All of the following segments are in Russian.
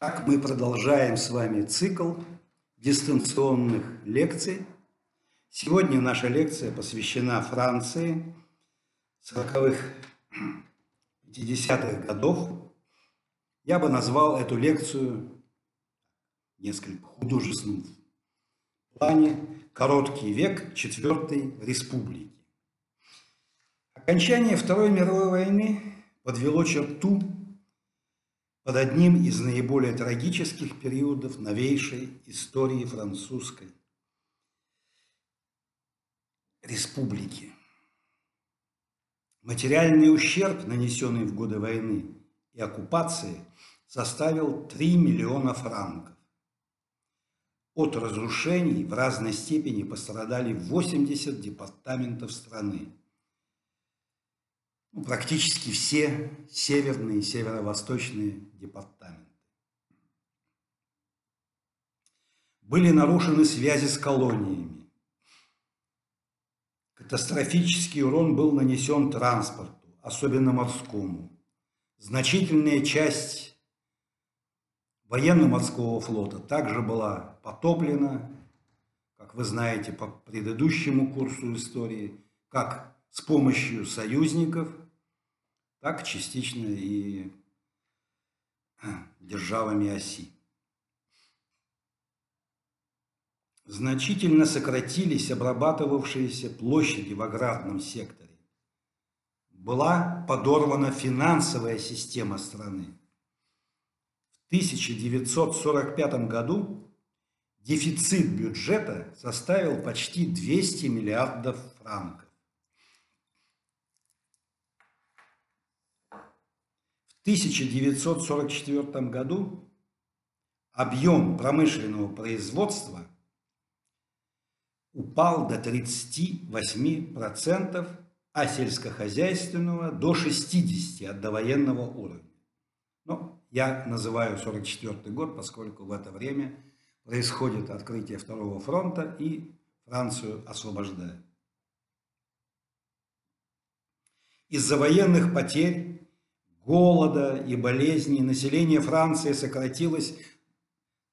Так мы продолжаем с вами цикл дистанционных лекций. Сегодня наша лекция посвящена Франции 40-х, 50-х годов. Я бы назвал эту лекцию несколько художественным в плане «Короткий век Четвертой Республики». Окончание Второй мировой войны подвело черту под одним из наиболее трагических периодов новейшей истории французской республики. Материальный ущерб, нанесенный в годы войны и оккупации, составил 3 миллиона франков. От разрушений в разной степени пострадали 80 департаментов страны практически все северные и северо-восточные департаменты. Были нарушены связи с колониями. Катастрофический урон был нанесен транспорту, особенно морскому. Значительная часть военно-морского флота также была потоплена, как вы знаете по предыдущему курсу истории, как с помощью союзников, так частично и державами оси. Значительно сократились обрабатывавшиеся площади в аграрном секторе. Была подорвана финансовая система страны. В 1945 году дефицит бюджета составил почти 200 миллиардов франков. 1944 году объем промышленного производства упал до 38%, а сельскохозяйственного до 60% от довоенного уровня. Но я называю 1944 год, поскольку в это время происходит открытие Второго фронта и Францию освобождают. Из-за военных потерь голода и болезней население Франции сократилось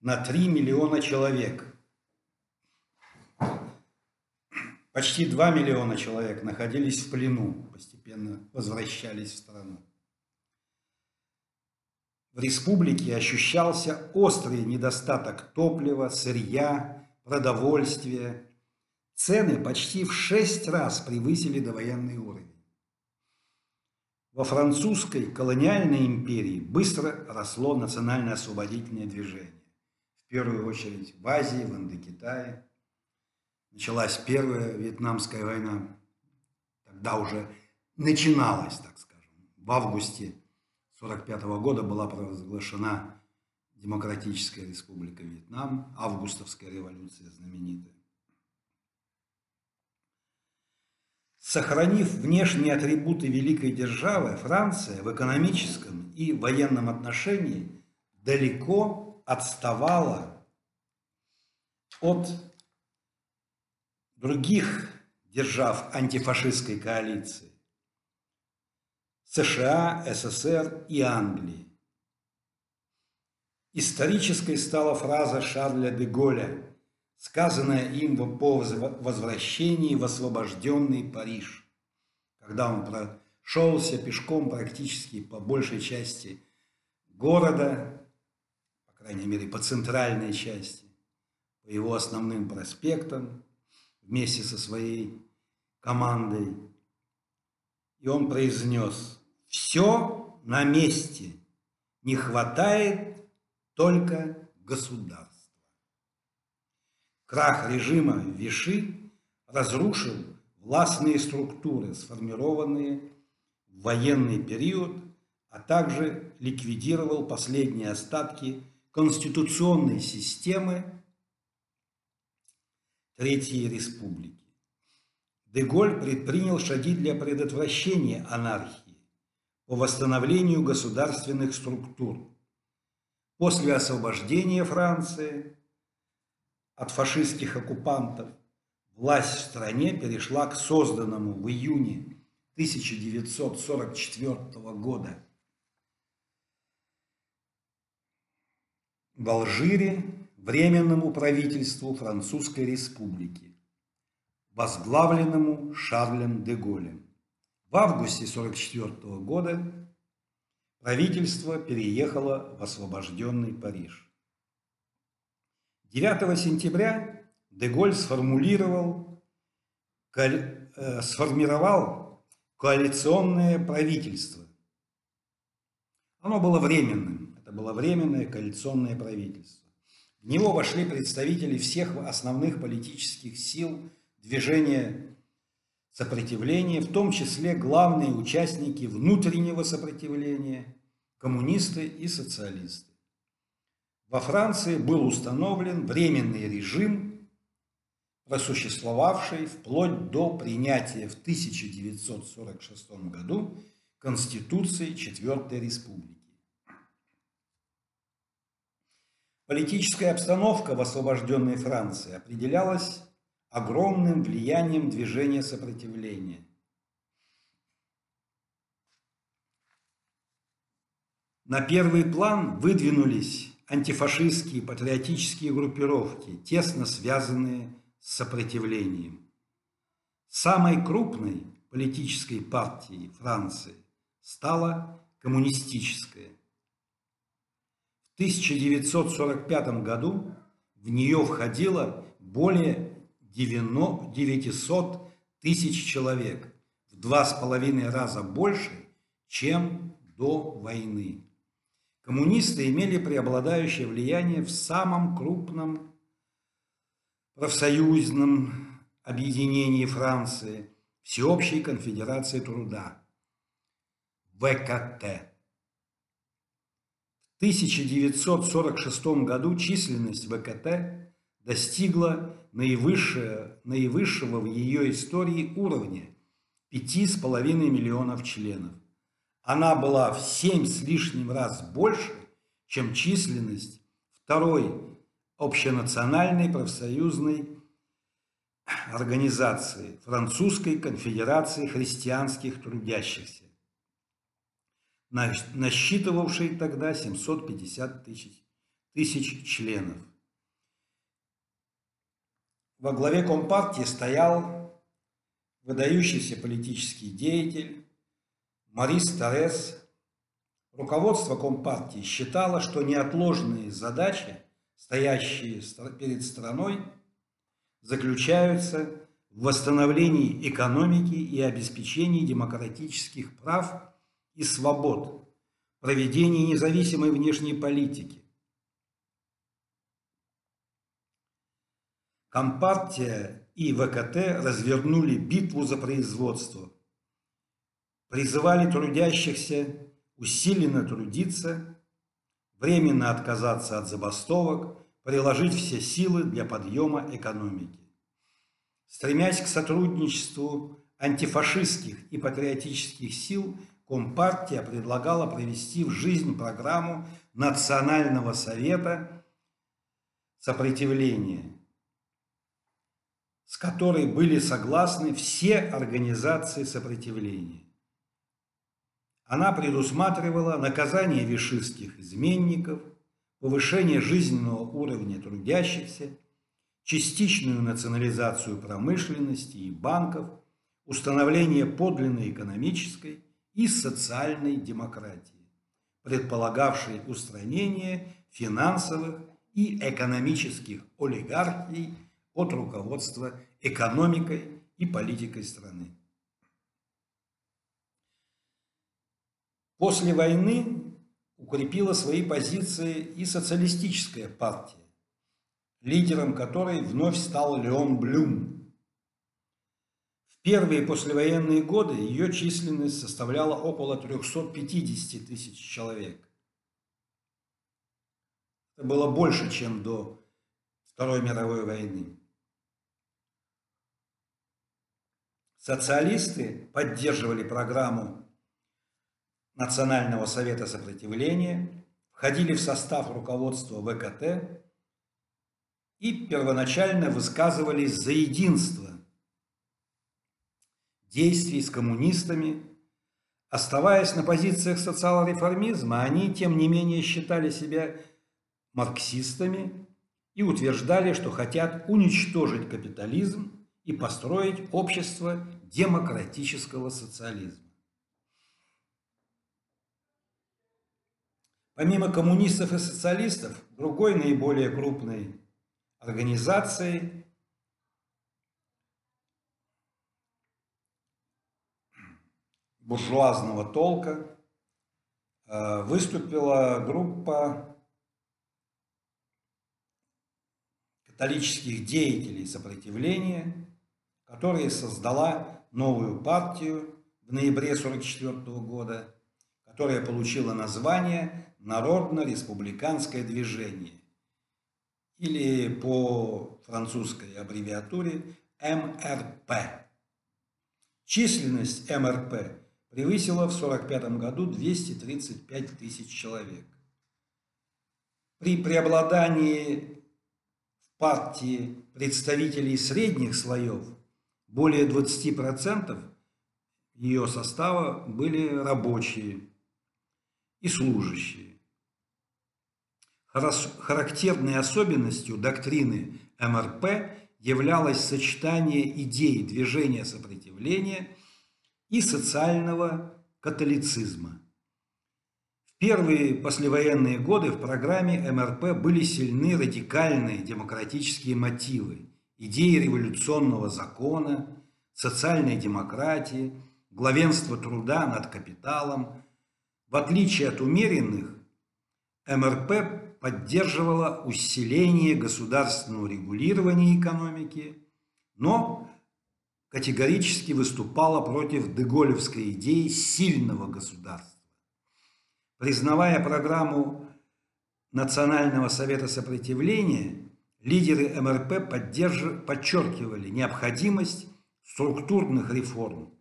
на 3 миллиона человек. Почти 2 миллиона человек находились в плену, постепенно возвращались в страну. В республике ощущался острый недостаток топлива, сырья, продовольствия. Цены почти в шесть раз превысили довоенный уровень. Во французской колониальной империи быстро росло национально-освободительное движение. В первую очередь в Азии, в Индокитае. Началась Первая Вьетнамская война. Тогда уже начиналась, так скажем. В августе 1945 года была провозглашена Демократическая Республика Вьетнам, августовская революция знаменитая. Сохранив внешние атрибуты великой державы, Франция в экономическом и военном отношении далеко отставала от других держав антифашистской коалиции США, СССР и Англии. Исторической стала фраза Шарля де Голля сказанное им по возвращении в освобожденный Париж, когда он прошелся пешком практически по большей части города, по крайней мере, по центральной части, по его основным проспектам, вместе со своей командой. И он произнес, все на месте, не хватает только государства. Крах режима Виши разрушил властные структуры, сформированные в военный период, а также ликвидировал последние остатки конституционной системы Третьей Республики. Деголь предпринял шаги для предотвращения анархии по восстановлению государственных структур. После освобождения Франции от фашистских оккупантов, власть в стране перешла к созданному в июне 1944 года в Алжире Временному правительству Французской Республики, возглавленному Шарлем де Голлем. В августе 1944 года правительство переехало в освобожденный Париж. 9 сентября Деголь сформулировал, э, сформировал коалиционное правительство. Оно было временным. Это было временное коалиционное правительство. В него вошли представители всех основных политических сил движения сопротивления, в том числе главные участники внутреннего сопротивления, коммунисты и социалисты. Во Франции был установлен временный режим, просуществовавший вплоть до принятия в 1946 году Конституции Четвертой Республики. Политическая обстановка в освобожденной Франции определялась огромным влиянием движения сопротивления. На первый план выдвинулись антифашистские патриотические группировки, тесно связанные с сопротивлением. Самой крупной политической партией Франции стала коммунистическая. В 1945 году в нее входило более 900 тысяч человек, в два с половиной раза больше, чем до войны. Коммунисты имели преобладающее влияние в самом крупном профсоюзном объединении Франции, Всеобщей конфедерации труда, ВКТ. В 1946 году численность ВКТ достигла наивысшего, наивысшего в ее истории уровня – 5,5 миллионов членов. Она была в 7 с лишним раз больше, чем численность второй общенациональной профсоюзной организации Французской конфедерации христианских трудящихся, насчитывавшей тогда 750 тысяч, тысяч членов. Во главе Компартии стоял выдающийся политический деятель Марис Торрес. Руководство Компартии считало, что неотложные задачи, стоящие перед страной, заключаются в восстановлении экономики и обеспечении демократических прав и свобод, проведении независимой внешней политики, Компартия и ВКТ развернули битву за производство, призывали трудящихся усиленно трудиться, временно отказаться от забастовок, приложить все силы для подъема экономики. Стремясь к сотрудничеству антифашистских и патриотических сил, Компартия предлагала провести в жизнь программу Национального совета сопротивления – с которой были согласны все организации сопротивления. Она предусматривала наказание вишистских изменников, повышение жизненного уровня трудящихся, частичную национализацию промышленности и банков, установление подлинной экономической и социальной демократии, предполагавшей устранение финансовых и экономических олигархий от руководства экономикой и политикой страны. После войны укрепила свои позиции и социалистическая партия, лидером которой вновь стал Леон Блюм. В первые послевоенные годы ее численность составляла около 350 тысяч человек. Это было больше, чем до Второй мировой войны. Социалисты поддерживали программу Национального совета сопротивления, входили в состав руководства ВКТ и первоначально высказывались за единство действий с коммунистами. Оставаясь на позициях социал-реформизма, они, тем не менее, считали себя марксистами и утверждали, что хотят уничтожить капитализм и построить общество демократического социализма. Помимо коммунистов и социалистов, другой наиболее крупной организацией буржуазного толка э, выступила группа католических деятелей сопротивления, которая создала новую партию в ноябре 1944 года, которая получила название Народно-республиканское движение или по французской аббревиатуре МРП. Численность МРП превысила в 1945 году 235 тысяч человек. При преобладании партии представителей средних слоев, более 20% ее состава были рабочие и служащие. Характерной особенностью доктрины МРП являлось сочетание идей движения сопротивления и социального католицизма – первые послевоенные годы в программе МРП были сильны радикальные демократические мотивы, идеи революционного закона, социальной демократии, главенства труда над капиталом. В отличие от умеренных, МРП поддерживала усиление государственного регулирования экономики, но категорически выступала против деголевской идеи сильного государства. Признавая программу Национального совета сопротивления, лидеры МРП подчеркивали необходимость структурных реформ,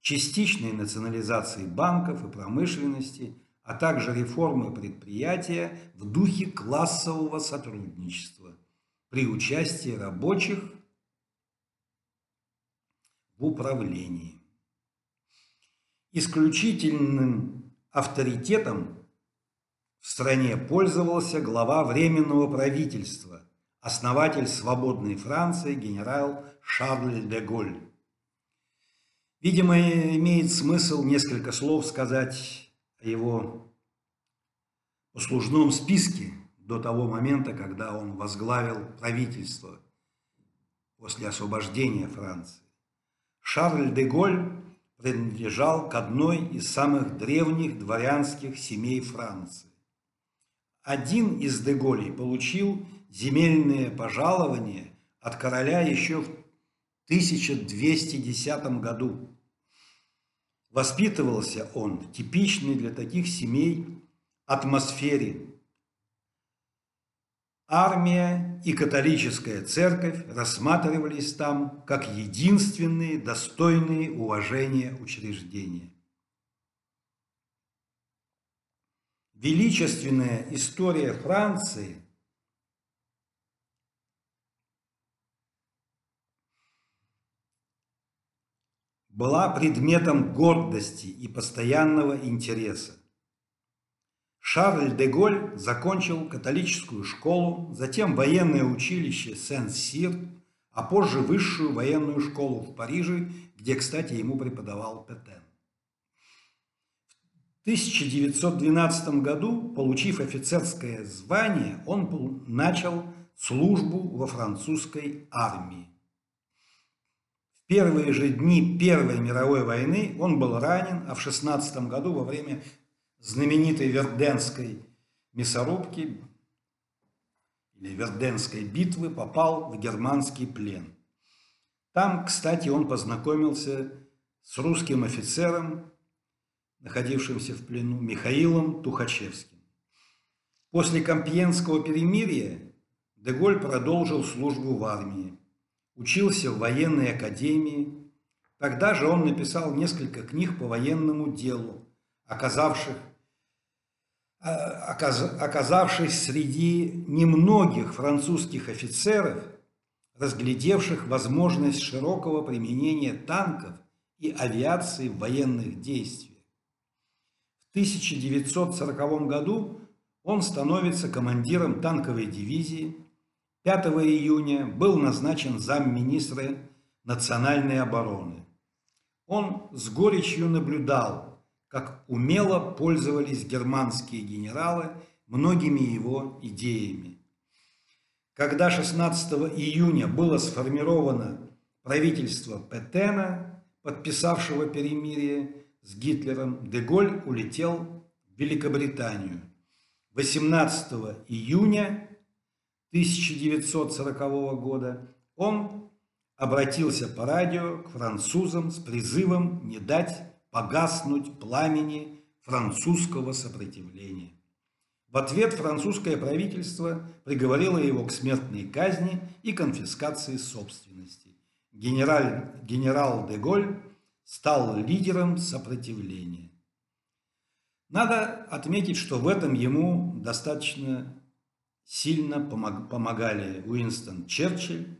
частичной национализации банков и промышленности, а также реформы предприятия в духе классового сотрудничества при участии рабочих в управлении. Исключительным авторитетом в стране пользовался глава Временного правительства, основатель свободной Франции генерал Шарль де Голь. Видимо, имеет смысл несколько слов сказать о его послужном списке до того момента, когда он возглавил правительство после освобождения Франции. Шарль де Голь принадлежал к одной из самых древних дворянских семей Франции. Один из Деголей получил земельные пожалования от короля еще в 1210 году. Воспитывался он в типичной для таких семей атмосфере Армия и католическая церковь рассматривались там как единственные достойные уважения учреждения. Величественная история Франции была предметом гордости и постоянного интереса. Шарль де Голь закончил католическую школу, затем военное училище Сен-Сир, а позже высшую военную школу в Париже, где, кстати, ему преподавал Петен. В 1912 году, получив офицерское звание, он начал службу во французской армии. Первые же дни Первой мировой войны он был ранен, а в 16 году во время знаменитой Верденской мясорубки или Верденской битвы попал в германский плен. Там, кстати, он познакомился с русским офицером, находившимся в плену, Михаилом Тухачевским. После Компьенского перемирия Деголь продолжил службу в армии, учился в военной академии. Тогда же он написал несколько книг по военному делу, оказавших оказавшись среди немногих французских офицеров, разглядевших возможность широкого применения танков и авиации в военных действиях. В 1940 году он становится командиром танковой дивизии. 5 июня был назначен замминистра национальной обороны. Он с горечью наблюдал, как умело пользовались германские генералы многими его идеями. Когда 16 июня было сформировано правительство Петена, подписавшего перемирие с Гитлером, Деголь улетел в Великобританию. 18 июня 1940 года он обратился по радио к французам с призывом не дать погаснуть пламени французского сопротивления. В ответ французское правительство приговорило его к смертной казни и конфискации собственности. Генерал, генерал де Голь стал лидером сопротивления. Надо отметить, что в этом ему достаточно сильно помогали Уинстон Черчилль,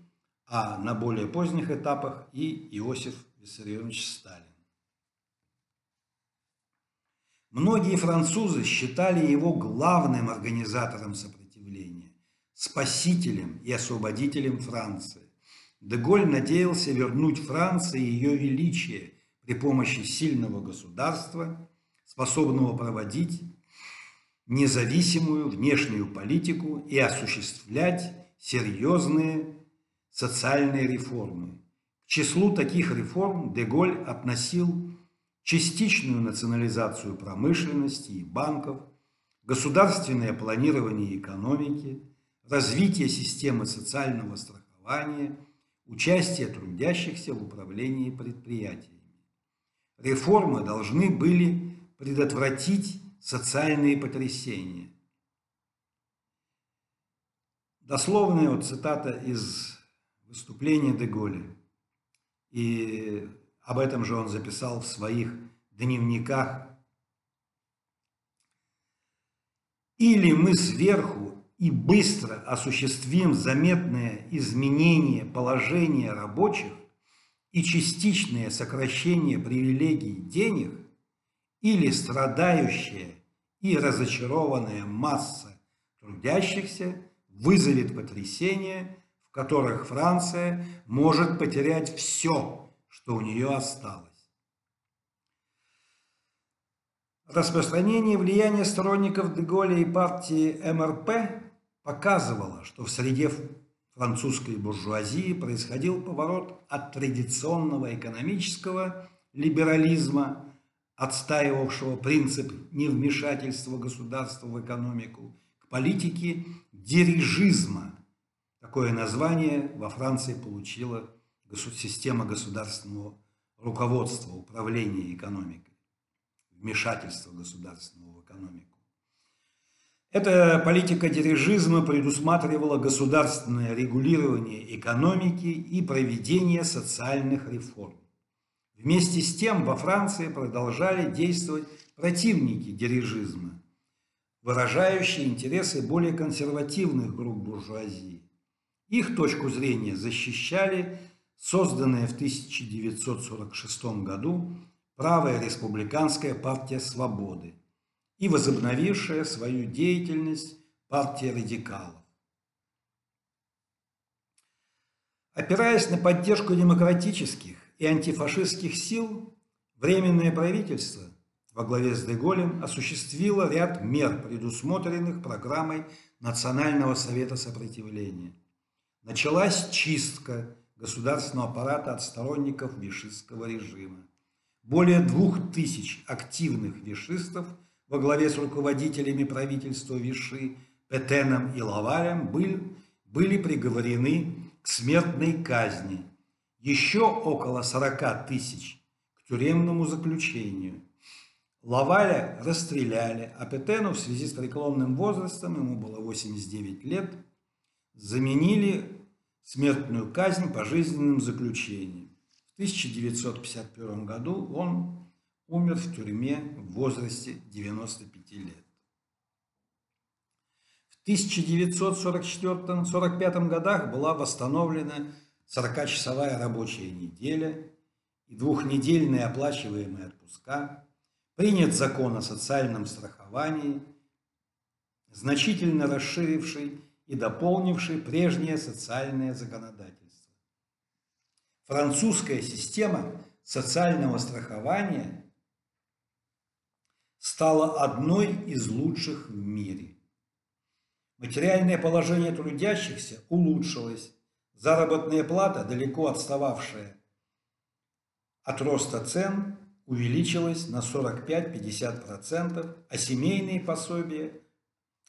а на более поздних этапах и Иосиф Виссарионович Сталин. Многие французы считали его главным организатором сопротивления, спасителем и освободителем Франции. Деголь надеялся вернуть Франции ее величие при помощи сильного государства, способного проводить независимую внешнюю политику и осуществлять серьезные социальные реформы. К числу таких реформ Деголь относил частичную национализацию промышленности и банков, государственное планирование экономики, развитие системы социального страхования, участие трудящихся в управлении предприятиями. Реформы должны были предотвратить социальные потрясения. Дословная вот цитата из выступления Деголя. И об этом же он записал в своих дневниках. Или мы сверху и быстро осуществим заметное изменение положения рабочих и частичное сокращение привилегий денег, или страдающая и разочарованная масса трудящихся вызовет потрясение, в которых Франция может потерять все, что у нее осталось. Распространение влияния сторонников Деголя и партии МРП показывало, что в среде французской буржуазии происходил поворот от традиционного экономического либерализма, отстаивавшего принцип невмешательства государства в экономику, к политике дирижизма. Такое название во Франции получила система государственного руководства, управления экономикой, вмешательства государственного в экономику. Эта политика дирижизма предусматривала государственное регулирование экономики и проведение социальных реформ. Вместе с тем во Франции продолжали действовать противники дирижизма, выражающие интересы более консервативных групп буржуазии. Их точку зрения защищали созданная в 1946 году правая республиканская партия свободы и возобновившая свою деятельность партия радикалов. Опираясь на поддержку демократических и антифашистских сил, Временное правительство во главе с Деголем осуществило ряд мер, предусмотренных программой Национального совета сопротивления. Началась чистка государственного аппарата от сторонников вишистского режима. Более двух тысяч активных вишистов во главе с руководителями правительства Виши Петеном и Лавалем были, были приговорены к смертной казни. Еще около 40 тысяч к тюремному заключению. Лаваля расстреляли, а Петену в связи с преклонным возрастом, ему было 89 лет, заменили смертную казнь пожизненным заключением. В 1951 году он умер в тюрьме в возрасте 95 лет. В 1944-1945 годах была восстановлена 40-часовая рабочая неделя и двухнедельные оплачиваемые отпуска, принят закон о социальном страховании, значительно расширивший и дополнивший прежнее социальное законодательство. Французская система социального страхования стала одной из лучших в мире. Материальное положение трудящихся улучшилось, заработная плата, далеко отстававшая от роста цен, увеличилась на 45-50%, а семейные пособия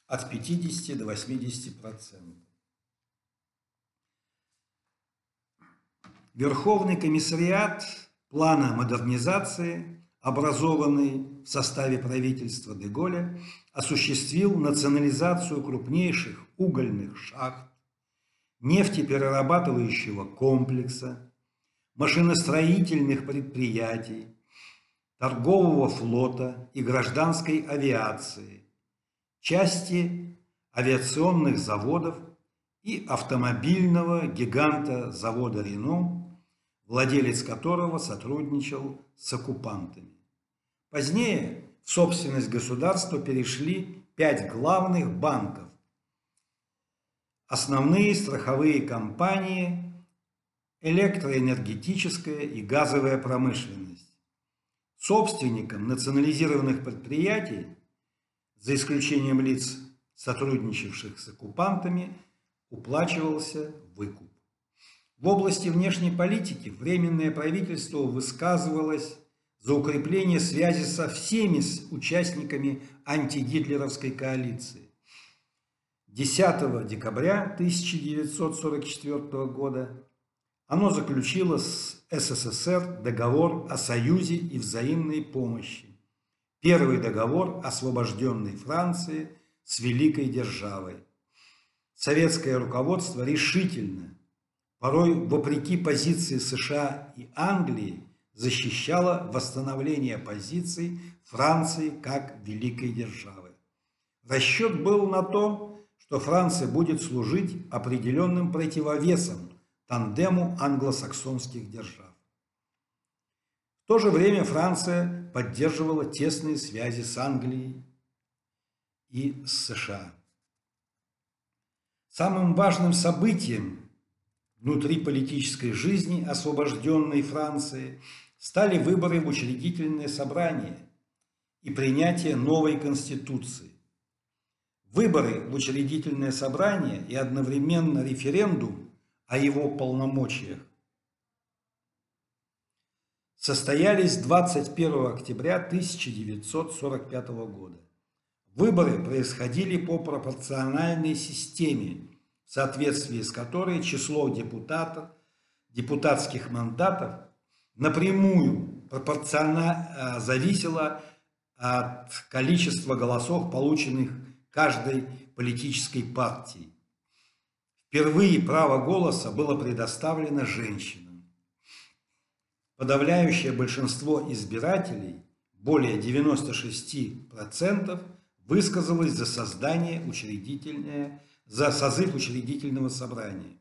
от 50 до 80%. Верховный комиссариат плана модернизации, образованный в составе правительства Деголя, осуществил национализацию крупнейших угольных шахт, нефтеперерабатывающего комплекса, машиностроительных предприятий, торгового флота и гражданской авиации, части авиационных заводов и автомобильного гиганта завода «Рено», владелец которого сотрудничал с оккупантами. Позднее в собственность государства перешли пять главных банков. Основные страховые компании, электроэнергетическая и газовая промышленность. Собственникам национализированных предприятий, за исключением лиц, сотрудничавших с оккупантами, уплачивался выкуп. В области внешней политики Временное правительство высказывалось за укрепление связи со всеми участниками антигитлеровской коалиции. 10 декабря 1944 года оно заключило с СССР договор о союзе и взаимной помощи. Первый договор освобожденной Франции с великой державой. Советское руководство решительно, порой вопреки позиции США и Англии, защищало восстановление позиций Франции как великой державы. Расчет был на то, что Франция будет служить определенным противовесом тандему англосаксонских держав. В то же время Франция поддерживала тесные связи с Англией и с США. Самым важным событием внутри политической жизни освобожденной Франции стали выборы в учредительное собрание и принятие новой конституции. Выборы в учредительное собрание и одновременно референдум о его полномочиях состоялись 21 октября 1945 года. Выборы происходили по пропорциональной системе, в соответствии с которой число депутатов, депутатских мандатов напрямую пропорционально зависело от количества голосов, полученных каждой политической партией. Впервые право голоса было предоставлено женщинам. Подавляющее большинство избирателей, более 96%, высказалось за создание учредительное, за созыв учредительного собрания.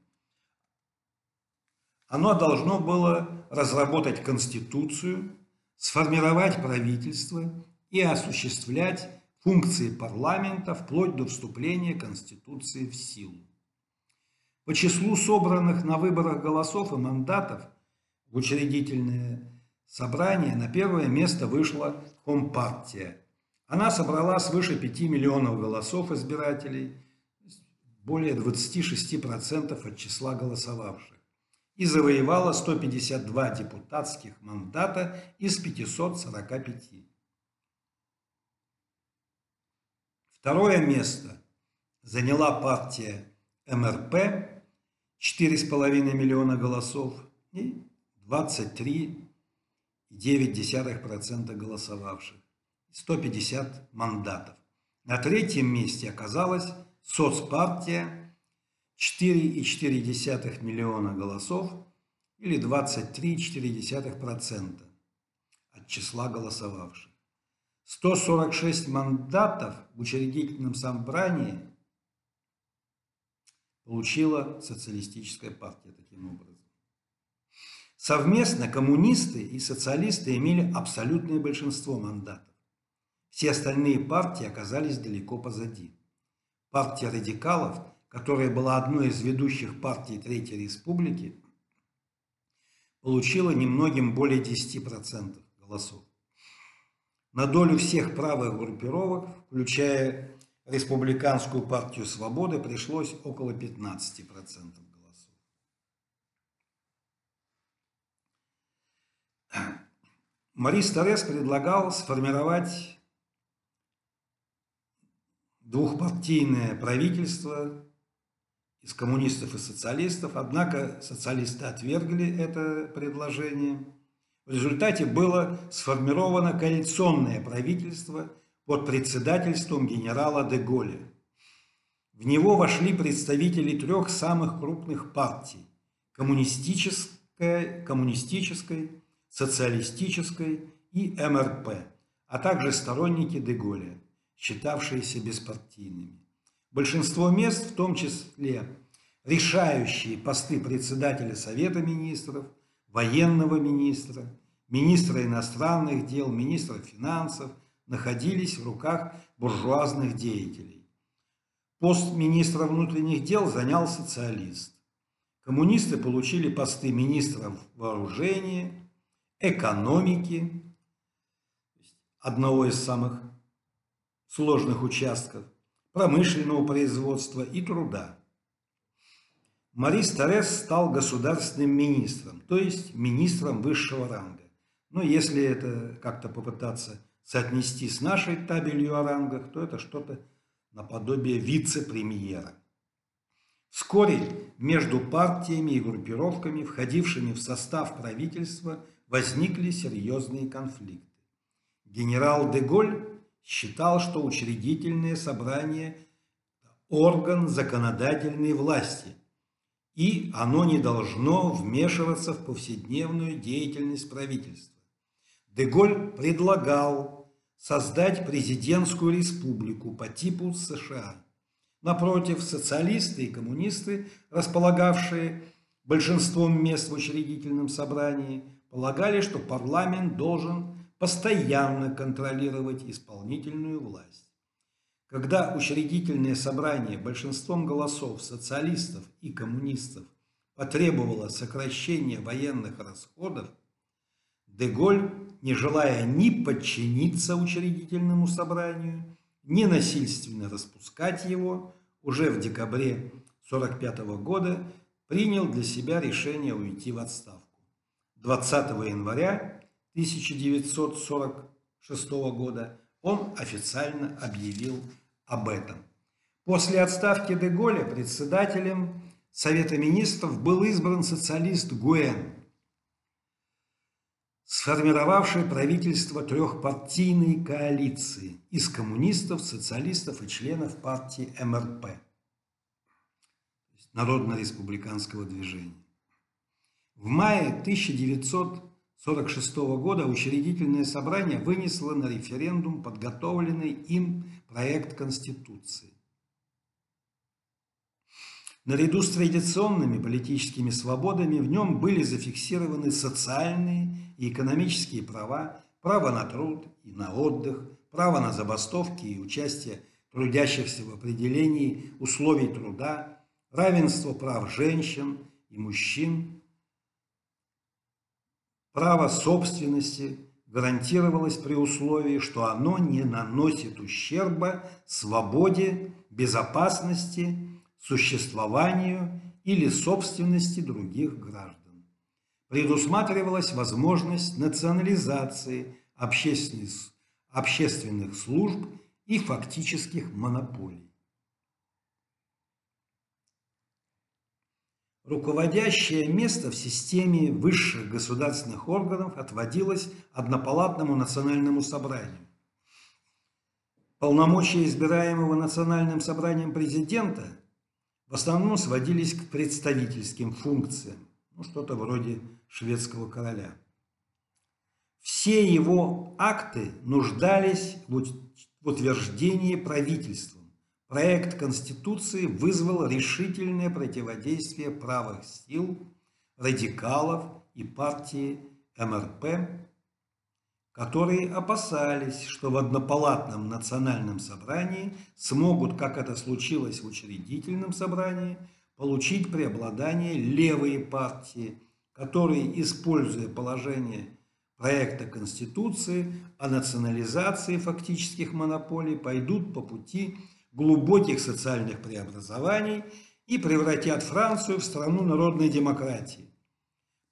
Оно должно было разработать конституцию, сформировать правительство и осуществлять функции парламента вплоть до вступления Конституции в силу. По числу собранных на выборах голосов и мандатов в учредительное собрание на первое место вышла Компартия. Она собрала свыше 5 миллионов голосов избирателей, более 26% от числа голосовавших, и завоевала 152 депутатских мандата из 545. Второе место заняла партия МРП 4,5 миллиона голосов и 23,9% голосовавших, 150 мандатов. На третьем месте оказалась соцпартия 4,4 миллиона голосов или 23,4% от числа голосовавших. 146 мандатов в учредительном собрании получила социалистическая партия таким образом. Совместно коммунисты и социалисты имели абсолютное большинство мандатов. Все остальные партии оказались далеко позади. партия радикалов, которая была одной из ведущих партий Третьей Республики, получила немногим более 10% голосов. На долю всех правых группировок, включая Республиканскую партию свободы, пришлось около 15% голосов. Марис Торрес предлагал сформировать двухпартийное правительство из коммунистов и социалистов, однако социалисты отвергли это предложение. В результате было сформировано коалиционное правительство под председательством генерала де Голля. В него вошли представители трех самых крупных партий – коммунистической, коммунистической, социалистической и МРП, а также сторонники де Голля, считавшиеся беспартийными. Большинство мест, в том числе решающие посты председателя Совета министров, военного министра, министра иностранных дел, министра финансов, находились в руках буржуазных деятелей. Пост министра внутренних дел занял социалист. Коммунисты получили посты министров вооружения, экономики, одного из самых сложных участков, промышленного производства и труда. Марис Торрес стал государственным министром, то есть министром высшего ранга. Но если это как-то попытаться соотнести с нашей табелью о рангах, то это что-то наподобие вице-премьера. Вскоре между партиями и группировками, входившими в состав правительства, возникли серьезные конфликты. Генерал Деголь считал, что учредительное собрание – орган законодательной власти, и оно не должно вмешиваться в повседневную деятельность правительства. Деголь предлагал создать президентскую республику по типу США. Напротив, социалисты и коммунисты, располагавшие большинством мест в учредительном собрании, полагали, что парламент должен постоянно контролировать исполнительную власть. Когда учредительное собрание большинством голосов социалистов и коммунистов потребовало сокращения военных расходов, Деголь, не желая ни подчиниться учредительному собранию, ни насильственно распускать его, уже в декабре 1945 года принял для себя решение уйти в отставку. 20 января 1946 года он официально объявил об этом. После отставки Деголя председателем Совета министров был избран социалист Гуэн, сформировавший правительство трехпартийной коалиции из коммунистов, социалистов и членов партии МРП, Народно-республиканского движения. В мае 1900 1946 года учредительное собрание вынесло на референдум подготовленный им проект Конституции. Наряду с традиционными политическими свободами в нем были зафиксированы социальные и экономические права, право на труд и на отдых, право на забастовки и участие трудящихся в определении условий труда, равенство прав женщин и мужчин Право собственности гарантировалось при условии, что оно не наносит ущерба свободе, безопасности, существованию или собственности других граждан. Предусматривалась возможность национализации общественных, общественных служб и фактических монополий. Руководящее место в системе высших государственных органов отводилось однопалатному национальному собранию. Полномочия избираемого национальным собранием президента в основном сводились к представительским функциям, ну, что-то вроде шведского короля. Все его акты нуждались в утверждении правительства Проект Конституции вызвал решительное противодействие правых сил, радикалов и партии МРП, которые опасались, что в однопалатном национальном собрании смогут, как это случилось в учредительном собрании, получить преобладание левые партии, которые, используя положение проекта Конституции о национализации фактических монополий, пойдут по пути глубоких социальных преобразований и превратят Францию в страну народной демократии.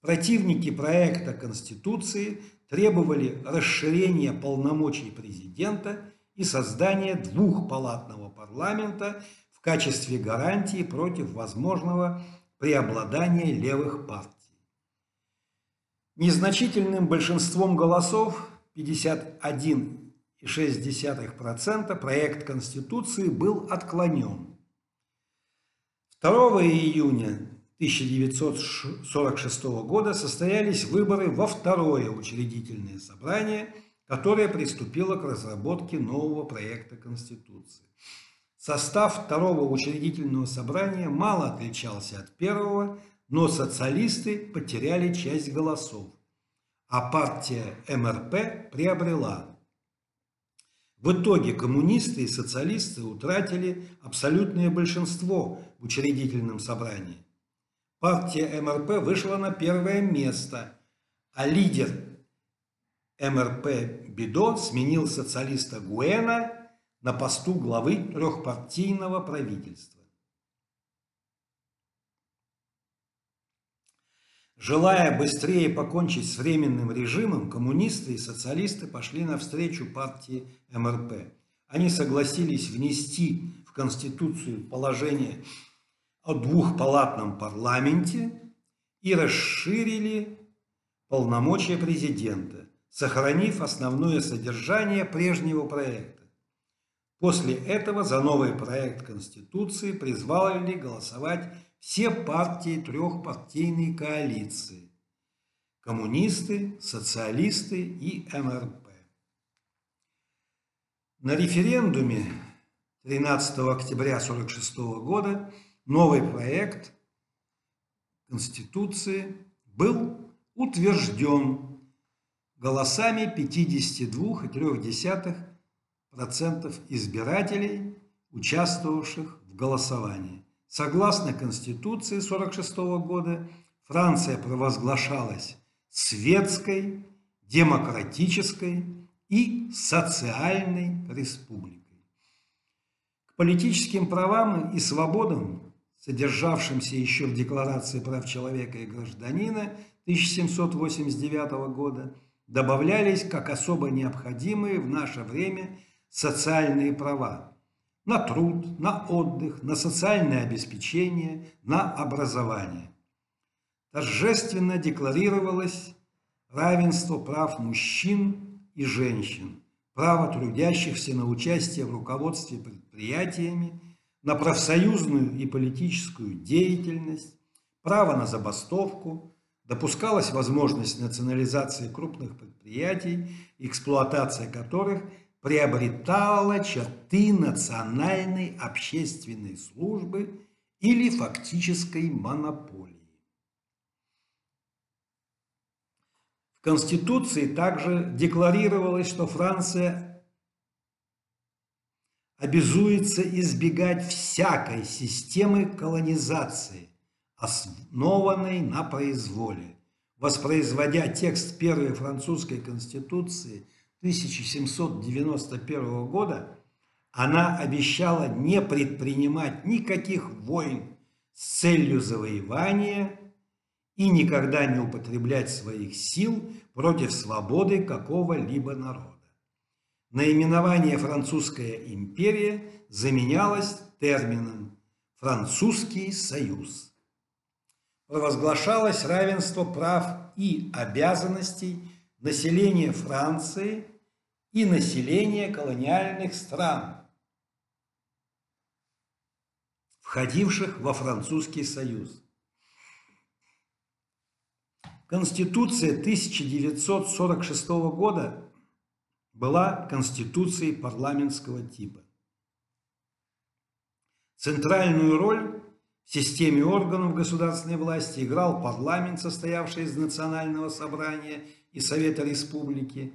Противники проекта Конституции требовали расширения полномочий президента и создания двухпалатного парламента в качестве гарантии против возможного преобладания левых партий. Незначительным большинством голосов 51,6% проект Конституции был отклонен. 2 июня 1946 года состоялись выборы во второе учредительное собрание, которое приступило к разработке нового проекта Конституции. Состав второго учредительного собрания мало отличался от первого, но социалисты потеряли часть голосов, а партия МРП приобрела. В итоге коммунисты и социалисты утратили абсолютное большинство в учредительном собрании. Партия МРП вышла на первое место, а лидер МРП Бидо сменил социалиста Гуэна на посту главы трехпартийного правительства. Желая быстрее покончить с временным режимом, коммунисты и социалисты пошли навстречу партии МРП. Они согласились внести в Конституцию положение о двухпалатном парламенте и расширили полномочия президента, сохранив основное содержание прежнего проекта. После этого за новый проект Конституции призвали голосовать все партии трехпартийной коалиции – коммунисты, социалисты и МРП. На референдуме 13 октября 1946 года новый проект Конституции был утвержден голосами 52,3% избирателей, участвовавших в голосовании. Согласно Конституции 1946 года, Франция провозглашалась светской, демократической и социальной республикой. К политическим правам и свободам, содержавшимся еще в Декларации прав человека и гражданина 1789 года, добавлялись как особо необходимые в наше время социальные права, на труд, на отдых, на социальное обеспечение, на образование. Торжественно декларировалось равенство прав мужчин и женщин, право трудящихся на участие в руководстве предприятиями, на профсоюзную и политическую деятельность, право на забастовку, допускалась возможность национализации крупных предприятий, эксплуатация которых – приобретала черты национальной общественной службы или фактической монополии. В Конституции также декларировалось, что Франция обязуется избегать всякой системы колонизации, основанной на произволе. Воспроизводя текст первой французской конституции – 1791 года она обещала не предпринимать никаких войн с целью завоевания и никогда не употреблять своих сил против свободы какого-либо народа. Наименование «Французская империя» заменялось термином «Французский союз». Провозглашалось равенство прав и обязанностей население Франции и население колониальных стран, входивших во Французский союз. Конституция 1946 года была конституцией парламентского типа. Центральную роль в системе органов государственной власти играл парламент, состоявший из национального собрания и Совета Республики,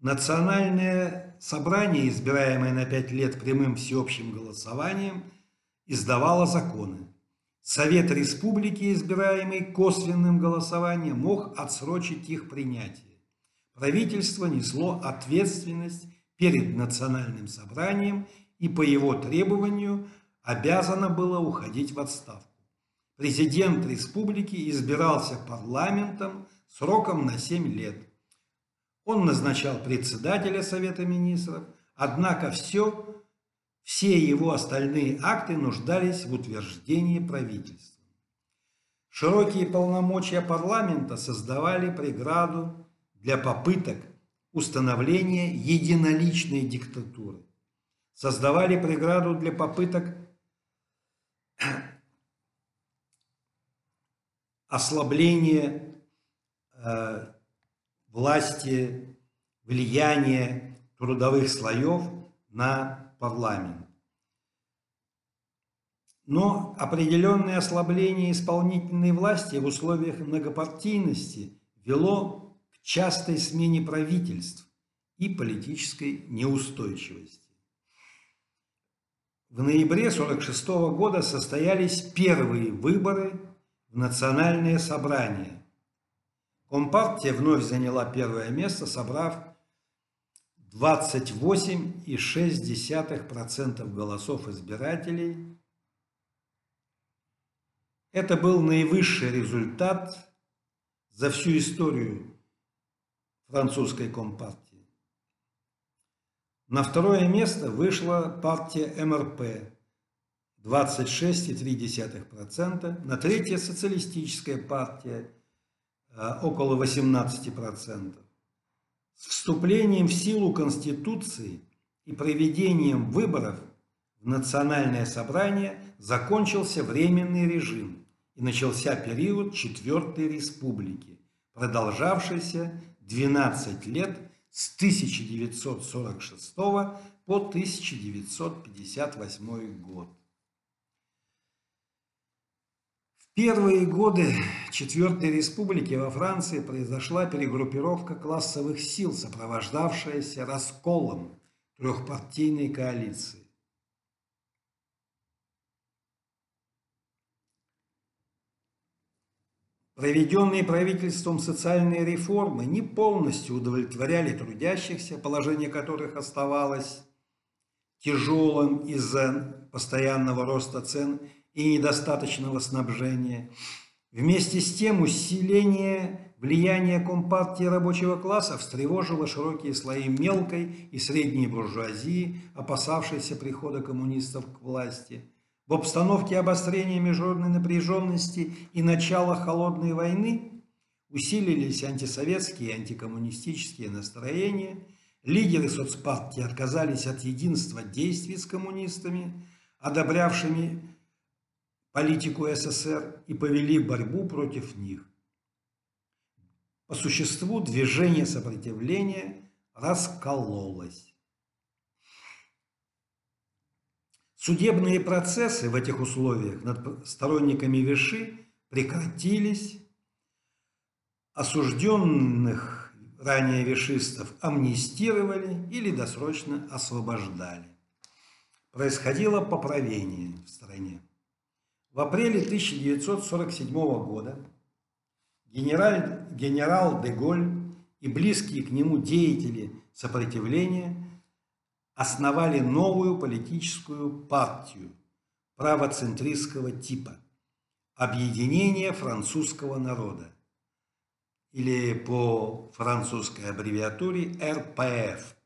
Национальное собрание, избираемое на пять лет прямым всеобщим голосованием, издавало законы. Совет республики, избираемый косвенным голосованием, мог отсрочить их принятие. Правительство несло ответственность перед национальным собранием и по его требованию обязано было уходить в отставку. Президент республики избирался парламентом сроком на 7 лет. Он назначал председателя Совета министров, однако все все его остальные акты нуждались в утверждении правительства. Широкие полномочия парламента создавали преграду для попыток установления единоличной диктатуры, создавали преграду для попыток ослабления власти, влияния трудовых слоев на парламент. Но определенное ослабление исполнительной власти в условиях многопартийности вело к частой смене правительств и политической неустойчивости. В ноябре 1946 года состоялись первые выборы в Национальное собрание. Компартия вновь заняла первое место, собрав 28,6% голосов избирателей. Это был наивысший результат за всю историю французской компартии. На второе место вышла партия МРП 26,3%, на третье социалистическая партия около 18%. С вступлением в силу Конституции и проведением выборов в Национальное собрание закончился временный режим и начался период Четвертой Республики, продолжавшийся 12 лет с 1946 по 1958 год. Первые годы Четвертой Республики во Франции произошла перегруппировка классовых сил, сопровождавшаяся расколом трехпартийной коалиции. Проведенные правительством социальные реформы не полностью удовлетворяли трудящихся, положение которых оставалось тяжелым из-за постоянного роста цен и недостаточного снабжения. Вместе с тем усиление влияния Компартии рабочего класса встревожило широкие слои мелкой и средней буржуазии, опасавшейся прихода коммунистов к власти. В обстановке обострения международной напряженности и начала холодной войны усилились антисоветские и антикоммунистические настроения, лидеры соцпартии отказались от единства действий с коммунистами, одобрявшими политику СССР и повели борьбу против них. По существу движение сопротивления раскололось. Судебные процессы в этих условиях над сторонниками Виши прекратились, осужденных ранее вишистов амнистировали или досрочно освобождали. Происходило поправление в стране. В апреле 1947 года генераль, генерал Деголь и близкие к нему деятели сопротивления основали новую политическую партию правоцентристского типа «Объединение французского народа» или по французской аббревиатуре РПФ.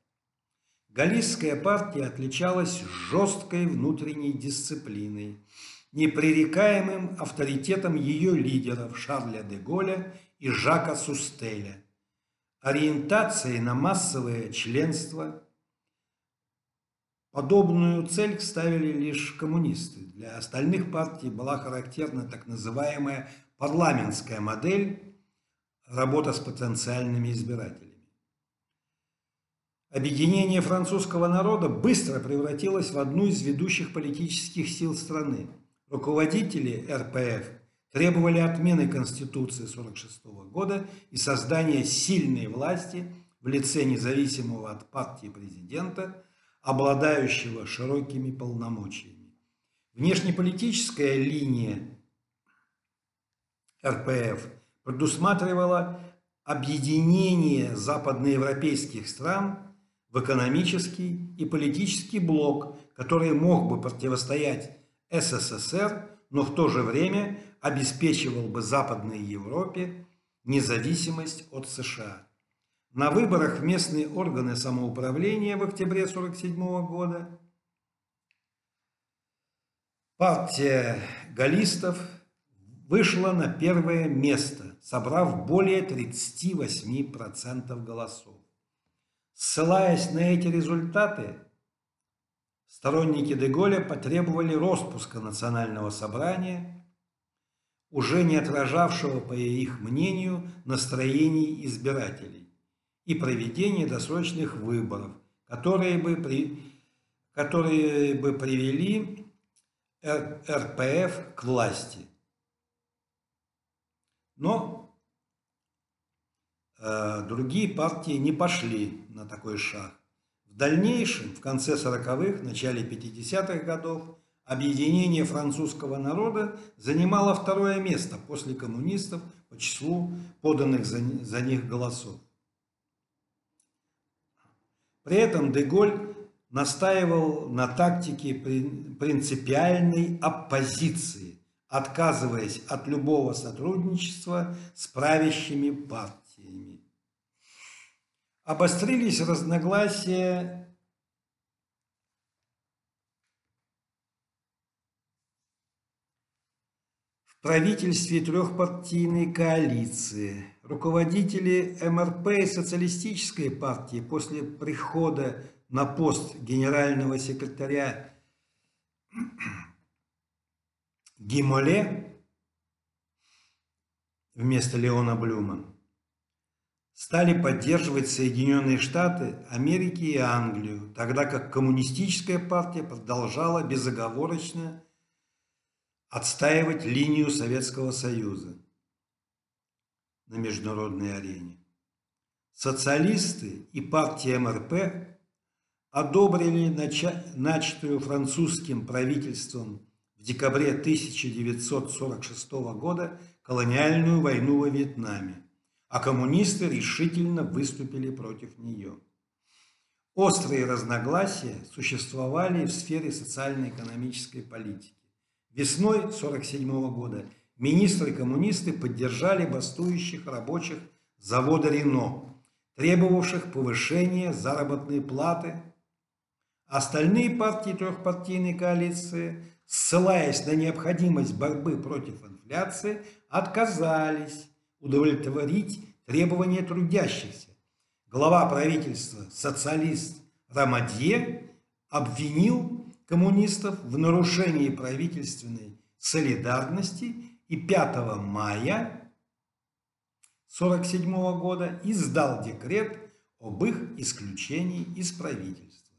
Галлийская партия отличалась жесткой внутренней дисциплиной – непререкаемым авторитетом ее лидеров Шарля де Голля и Жака Сустеля, ориентацией на массовое членство. Подобную цель ставили лишь коммунисты. Для остальных партий была характерна так называемая парламентская модель работа с потенциальными избирателями. Объединение французского народа быстро превратилось в одну из ведущих политических сил страны – Руководители РПФ требовали отмены Конституции 1946 года и создания сильной власти в лице независимого от партии президента, обладающего широкими полномочиями. Внешнеполитическая линия РПФ предусматривала объединение западноевропейских стран в экономический и политический блок, который мог бы противостоять СССР, но в то же время обеспечивал бы Западной Европе независимость от США. На выборах в местные органы самоуправления в октябре 1947 года партия галлистов вышла на первое место, собрав более 38% голосов. Ссылаясь на эти результаты, сторонники Деголя потребовали распуска национального собрания, уже не отражавшего, по их мнению, настроений избирателей, и проведения досрочных выборов, которые бы, при, которые бы привели РПФ к власти – но э, другие партии не пошли на такой шаг. В дальнейшем, в конце 40-х, начале 50-х годов, объединение французского народа занимало второе место после коммунистов по числу поданных за, за них голосов. При этом Деголь настаивал на тактике принципиальной оппозиции, отказываясь от любого сотрудничества с правящими партиями. Обострились разногласия в правительстве трехпартийной коалиции. Руководители МРП и социалистической партии после прихода на пост генерального секретаря Гимоле вместо Леона Блюма стали поддерживать Соединенные Штаты Америки и Англию, тогда как коммунистическая партия продолжала безоговорочно отстаивать линию Советского Союза на международной арене. Социалисты и партия МРП одобрили начатую французским правительством декабре 1946 года колониальную войну во Вьетнаме, а коммунисты решительно выступили против нее. Острые разногласия существовали в сфере социально-экономической политики. Весной 1947 года министры-коммунисты поддержали бастующих рабочих завода «Рено», требовавших повышения заработной платы. Остальные партии трехпартийной коалиции – ссылаясь на необходимость борьбы против инфляции, отказались удовлетворить требования трудящихся. Глава правительства, социалист Рамадье, обвинил коммунистов в нарушении правительственной солидарности и 5 мая 1947 года издал декрет об их исключении из правительства.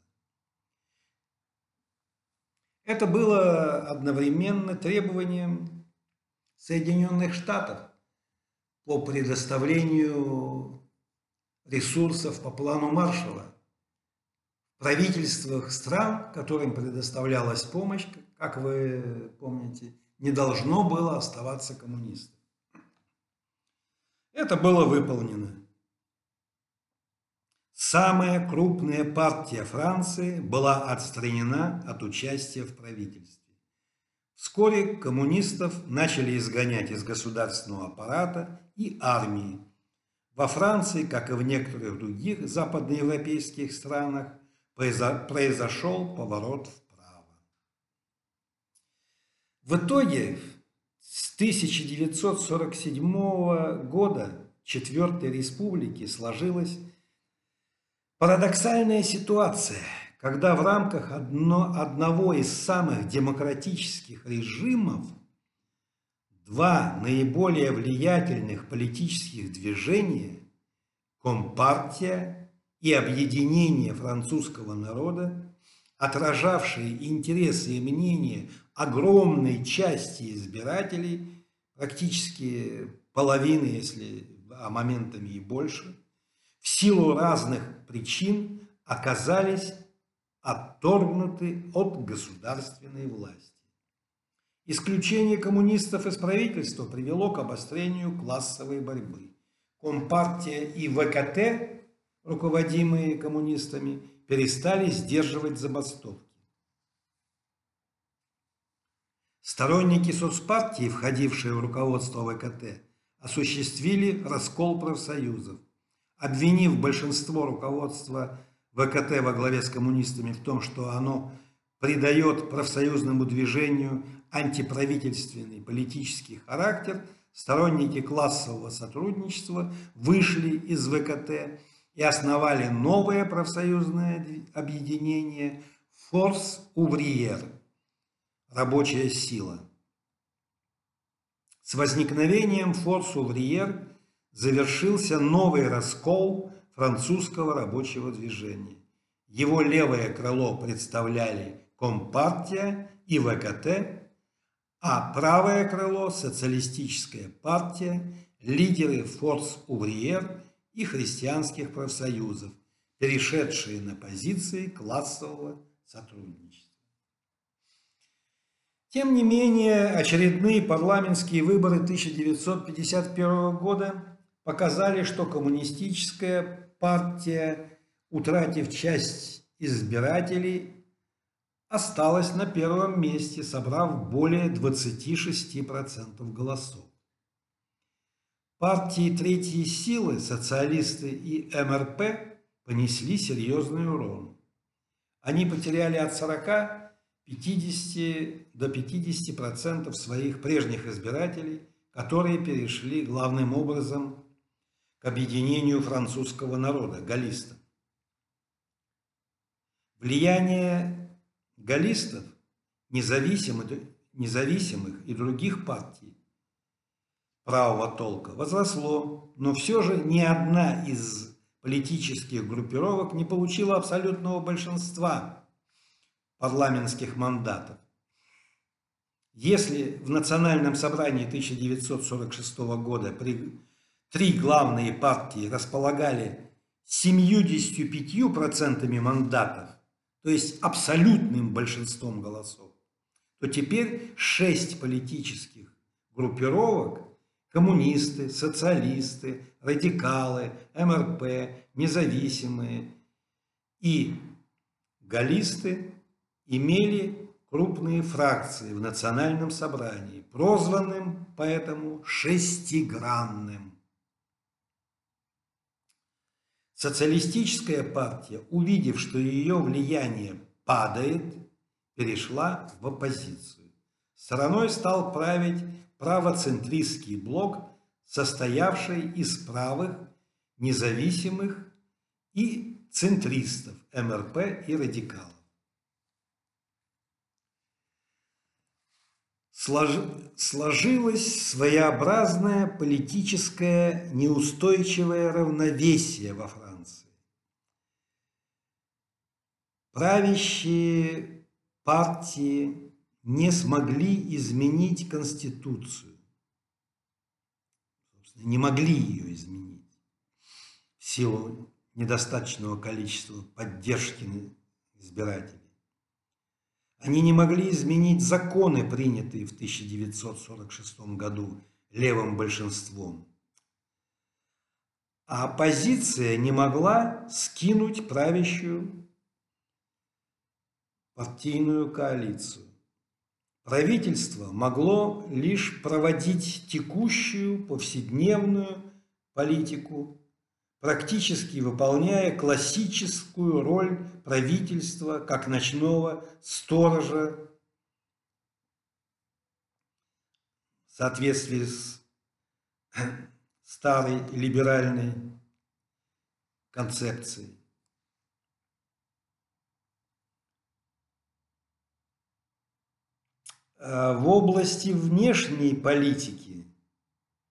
Это было одновременно требованием Соединенных Штатов по предоставлению ресурсов по плану Маршалла. В правительствах стран, которым предоставлялась помощь, как вы помните, не должно было оставаться коммунистов. Это было выполнено. Самая крупная партия Франции была отстранена от участия в правительстве. Вскоре коммунистов начали изгонять из государственного аппарата и армии. Во Франции, как и в некоторых других западноевропейских странах, произошел поворот вправо. В итоге с 1947 года Четвертой Республики сложилась Парадоксальная ситуация, когда в рамках одно, одного из самых демократических режимов два наиболее влиятельных политических движения – Компартия и Объединение французского народа, отражавшие интересы и мнения огромной части избирателей, практически половины, если а моментами и больше – в силу разных причин оказались отторгнуты от государственной власти. Исключение коммунистов из правительства привело к обострению классовой борьбы. Компартия и ВКТ, руководимые коммунистами, перестали сдерживать забастовки. Сторонники соцпартии, входившие в руководство ВКТ, осуществили раскол профсоюзов, обвинив большинство руководства ВКТ во главе с коммунистами в том, что оно придает профсоюзному движению антиправительственный политический характер, сторонники классового сотрудничества вышли из ВКТ и основали новое профсоюзное объединение «Форс Увриер» – рабочая сила. С возникновением «Форс Увриер» завершился новый раскол французского рабочего движения. Его левое крыло представляли Компартия и ВКТ, а правое крыло – Социалистическая партия, лидеры Форс Увриер и христианских профсоюзов, перешедшие на позиции классового сотрудничества. Тем не менее, очередные парламентские выборы 1951 года показали, что коммунистическая партия, утратив часть избирателей, осталась на первом месте, собрав более 26% голосов. Партии третьей силы, социалисты и МРП, понесли серьезный урон. Они потеряли от 40 50 до 50% своих прежних избирателей, которые перешли главным образом к объединению французского народа, галлистов. Влияние галлистов, независимых, независимых и других партий правого толка возросло, но все же ни одна из политических группировок не получила абсолютного большинства парламентских мандатов. Если в Национальном собрании 1946 года три главные партии располагали 75% мандатов, то есть абсолютным большинством голосов, то теперь шесть политических группировок – коммунисты, социалисты, радикалы, МРП, независимые и галлисты имели крупные фракции в национальном собрании, прозванным поэтому шестигранным. Социалистическая партия, увидев, что ее влияние падает, перешла в оппозицию. Стороной стал править правоцентристский блок, состоявший из правых, независимых и центристов, МРП и радикалов. сложилось своеобразное политическое неустойчивое равновесие во Франции. Правящие партии не смогли изменить Конституцию. Не могли ее изменить в силу недостаточного количества поддержки избирателей. Они не могли изменить законы, принятые в 1946 году левым большинством. А оппозиция не могла скинуть правящую партийную коалицию. Правительство могло лишь проводить текущую повседневную политику практически выполняя классическую роль правительства как ночного сторожа в соответствии с старой либеральной концепцией. А в области внешней политики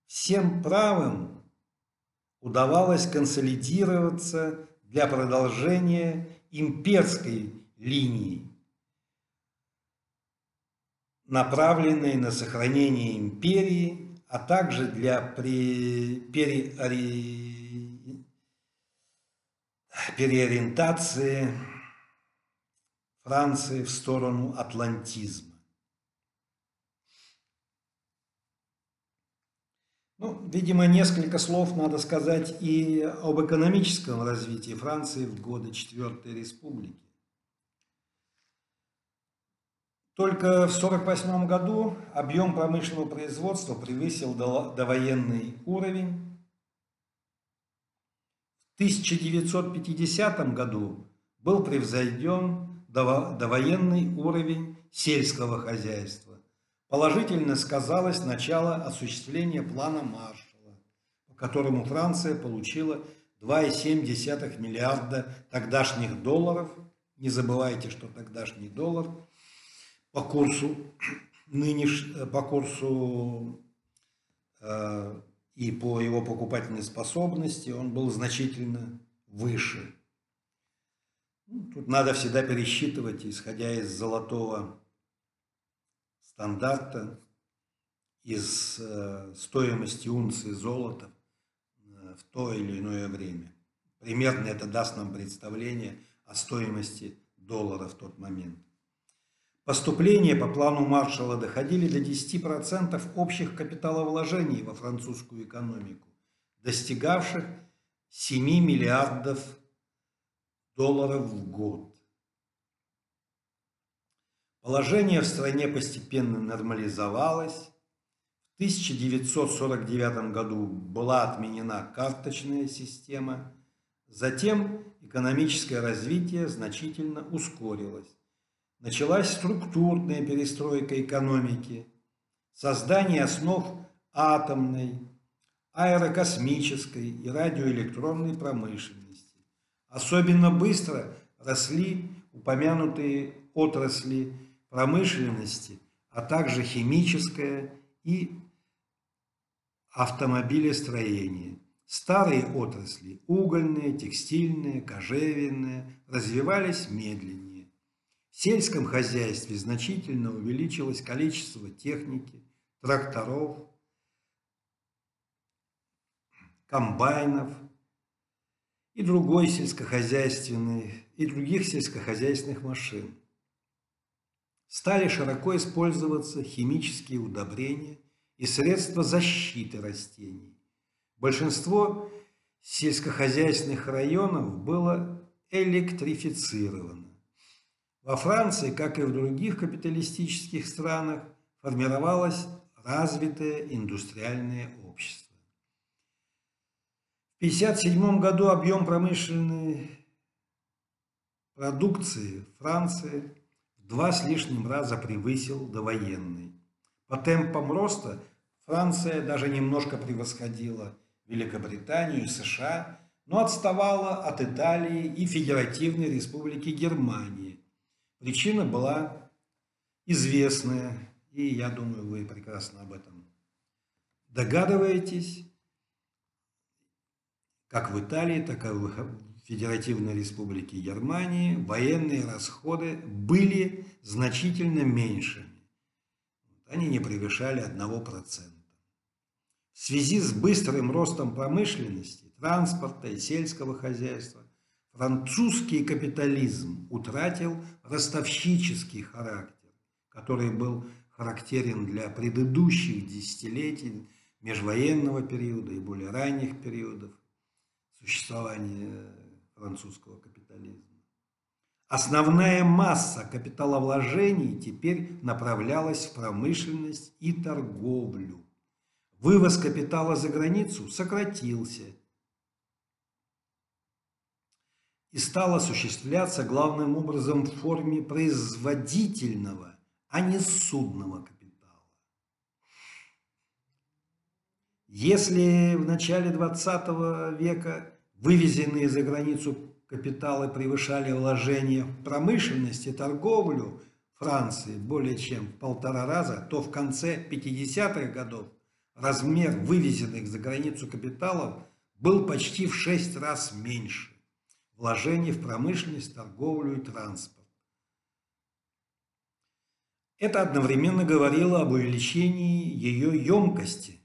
всем правым удавалось консолидироваться для продолжения имперской линии, направленной на сохранение империи, а также для переори... переориентации Франции в сторону атлантизма. Ну, видимо, несколько слов надо сказать и об экономическом развитии Франции в годы Четвертой Республики. Только в 1948 году объем промышленного производства превысил довоенный уровень. В 1950 году был превзойден довоенный уровень сельского хозяйства. Положительно сказалось начало осуществления плана Маршалла, по которому Франция получила 2,7 миллиарда тогдашних долларов. Не забывайте, что тогдашний доллар – по курсу нынеш, по курсу э, и по его покупательной способности он был значительно выше. Ну, тут надо всегда пересчитывать, исходя из золотого стандарта, из э, стоимости унции золота э, в то или иное время. Примерно это даст нам представление о стоимости доллара в тот момент. Поступления по плану Маршалла доходили до 10% общих капиталовложений во французскую экономику, достигавших 7 миллиардов долларов в год. Положение в стране постепенно нормализовалось. В 1949 году была отменена карточная система. Затем экономическое развитие значительно ускорилось началась структурная перестройка экономики, создание основ атомной, аэрокосмической и радиоэлектронной промышленности. Особенно быстро росли упомянутые отрасли промышленности, а также химическая и автомобилестроение. Старые отрасли – угольные, текстильные, кожевенные – развивались медленнее. В сельском хозяйстве значительно увеличилось количество техники, тракторов, комбайнов и другой сельскохозяйственной и других сельскохозяйственных машин. Стали широко использоваться химические удобрения и средства защиты растений. Большинство сельскохозяйственных районов было электрифицировано. Во Франции, как и в других капиталистических странах, формировалось развитое индустриальное общество. В 1957 году объем промышленной продукции Франции два с лишним раза превысил довоенный. По темпам роста Франция даже немножко превосходила Великобританию и США, но отставала от Италии и Федеративной Республики Германии, Причина была известная, и я думаю, вы прекрасно об этом догадываетесь, как в Италии, так и в Федеративной Республике Германии военные расходы были значительно меньшими. Они не превышали 1%. В связи с быстрым ростом промышленности, транспорта и сельского хозяйства французский капитализм утратил ростовщический характер, который был характерен для предыдущих десятилетий межвоенного периода и более ранних периодов существования французского капитализма. Основная масса капиталовложений теперь направлялась в промышленность и торговлю. Вывоз капитала за границу сократился – и стал осуществляться главным образом в форме производительного, а не судного капитала. Если в начале 20 века вывезенные за границу капиталы превышали вложения в промышленность и торговлю Франции более чем в полтора раза, то в конце 50-х годов размер вывезенных за границу капиталов был почти в шесть раз меньше вложений в промышленность, торговлю и транспорт. Это одновременно говорило об увеличении ее емкости,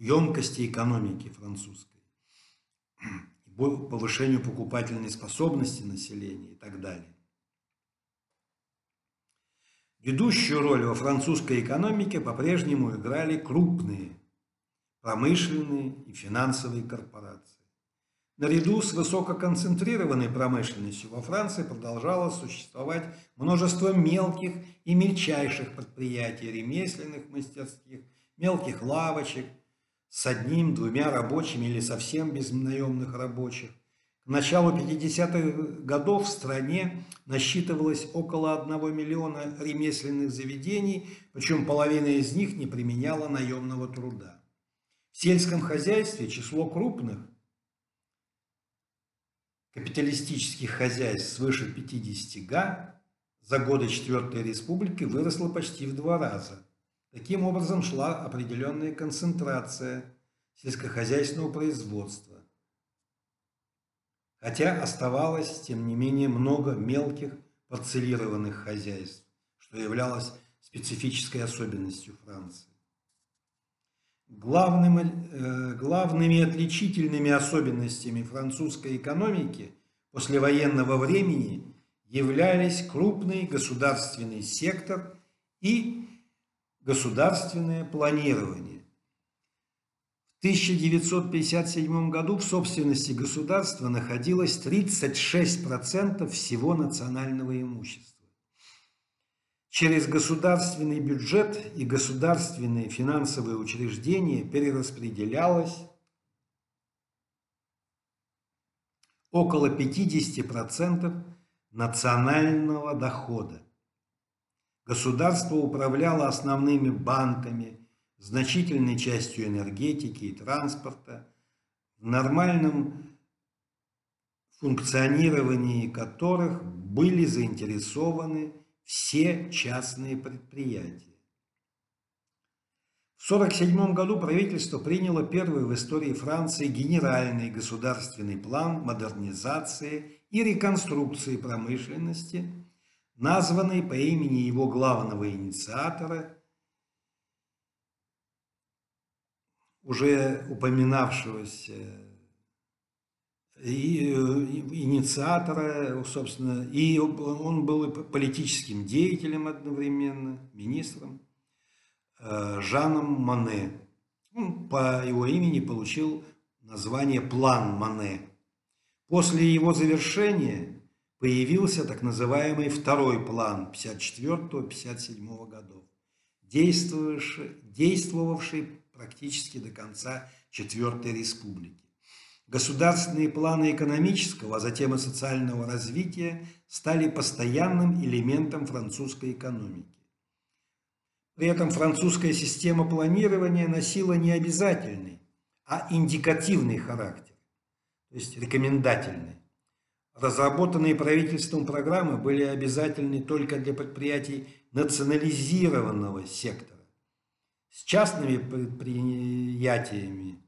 емкости экономики французской. повышению покупательной способности населения и так далее. Ведущую роль во французской экономике по-прежнему играли крупные промышленные и финансовые корпорации. Наряду с высококонцентрированной промышленностью во Франции продолжало существовать множество мелких и мельчайших предприятий, ремесленных мастерских, мелких лавочек с одним-двумя рабочими или совсем без наемных рабочих. К началу 50-х годов в стране насчитывалось около 1 миллиона ремесленных заведений, причем половина из них не применяла наемного труда. В сельском хозяйстве число крупных капиталистических хозяйств свыше 50 га за годы Четвертой Республики выросло почти в два раза. Таким образом шла определенная концентрация сельскохозяйственного производства. Хотя оставалось, тем не менее, много мелких парцелированных хозяйств, что являлось специфической особенностью Франции. Главным, э, главными отличительными особенностями французской экономики послевоенного времени являлись крупный государственный сектор и государственное планирование. В 1957 году в собственности государства находилось 36% всего национального имущества. Через государственный бюджет и государственные финансовые учреждения перераспределялось около 50% национального дохода. Государство управляло основными банками, значительной частью энергетики и транспорта, в нормальном функционировании которых были заинтересованы все частные предприятия. В 1947 году правительство приняло первый в истории Франции генеральный государственный план модернизации и реконструкции промышленности, названный по имени его главного инициатора, уже упоминавшегося и, э, инициатора, собственно, и он был и политическим деятелем одновременно, министром, э, Жаном Мане. Он по его имени получил название «План Мане». После его завершения появился так называемый второй план 54-57 годов, действовавший, действовавший практически до конца Четвертой Республики. Государственные планы экономического, а затем и социального развития стали постоянным элементом французской экономики. При этом французская система планирования носила не обязательный, а индикативный характер, то есть рекомендательный. Разработанные правительством программы были обязательны только для предприятий национализированного сектора. С частными предприятиями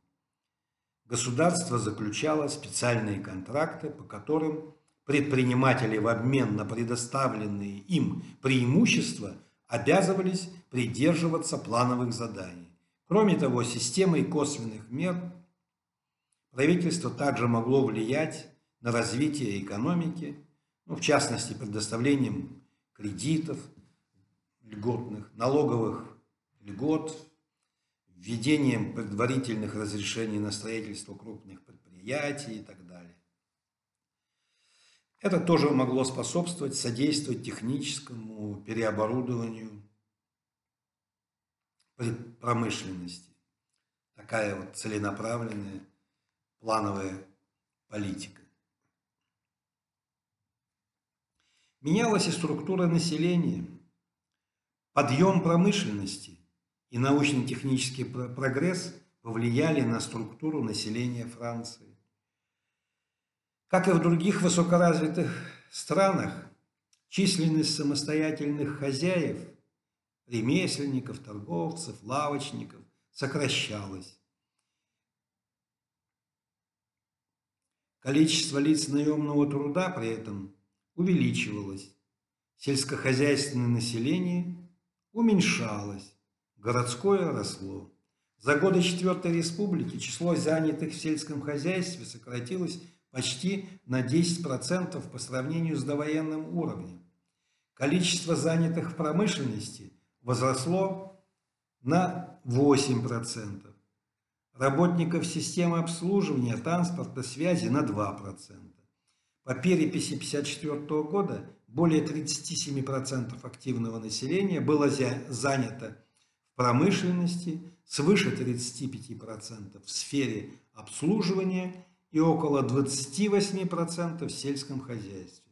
государство заключало специальные контракты, по которым предприниматели в обмен на предоставленные им преимущества обязывались придерживаться плановых заданий. Кроме того, системой косвенных мер правительство также могло влиять на развитие экономики, ну, в частности, предоставлением кредитов, льготных, налоговых льгот, введением предварительных разрешений на строительство крупных предприятий и так далее. Это тоже могло способствовать, содействовать техническому переоборудованию промышленности. Такая вот целенаправленная плановая политика. Менялась и структура населения. Подъем промышленности и научно-технический прогресс повлияли на структуру населения Франции. Как и в других высокоразвитых странах, численность самостоятельных хозяев, ремесленников, торговцев, лавочников сокращалась. Количество лиц наемного труда при этом увеличивалось. Сельскохозяйственное население уменьшалось городское росло. За годы Четвертой Республики число занятых в сельском хозяйстве сократилось почти на 10% по сравнению с довоенным уровнем. Количество занятых в промышленности возросло на 8%. Работников системы обслуживания, транспорта, связи на 2%. По переписи 1954 года более 37% активного населения было занято в промышленности, свыше 35% в сфере обслуживания и около 28% в сельском хозяйстве.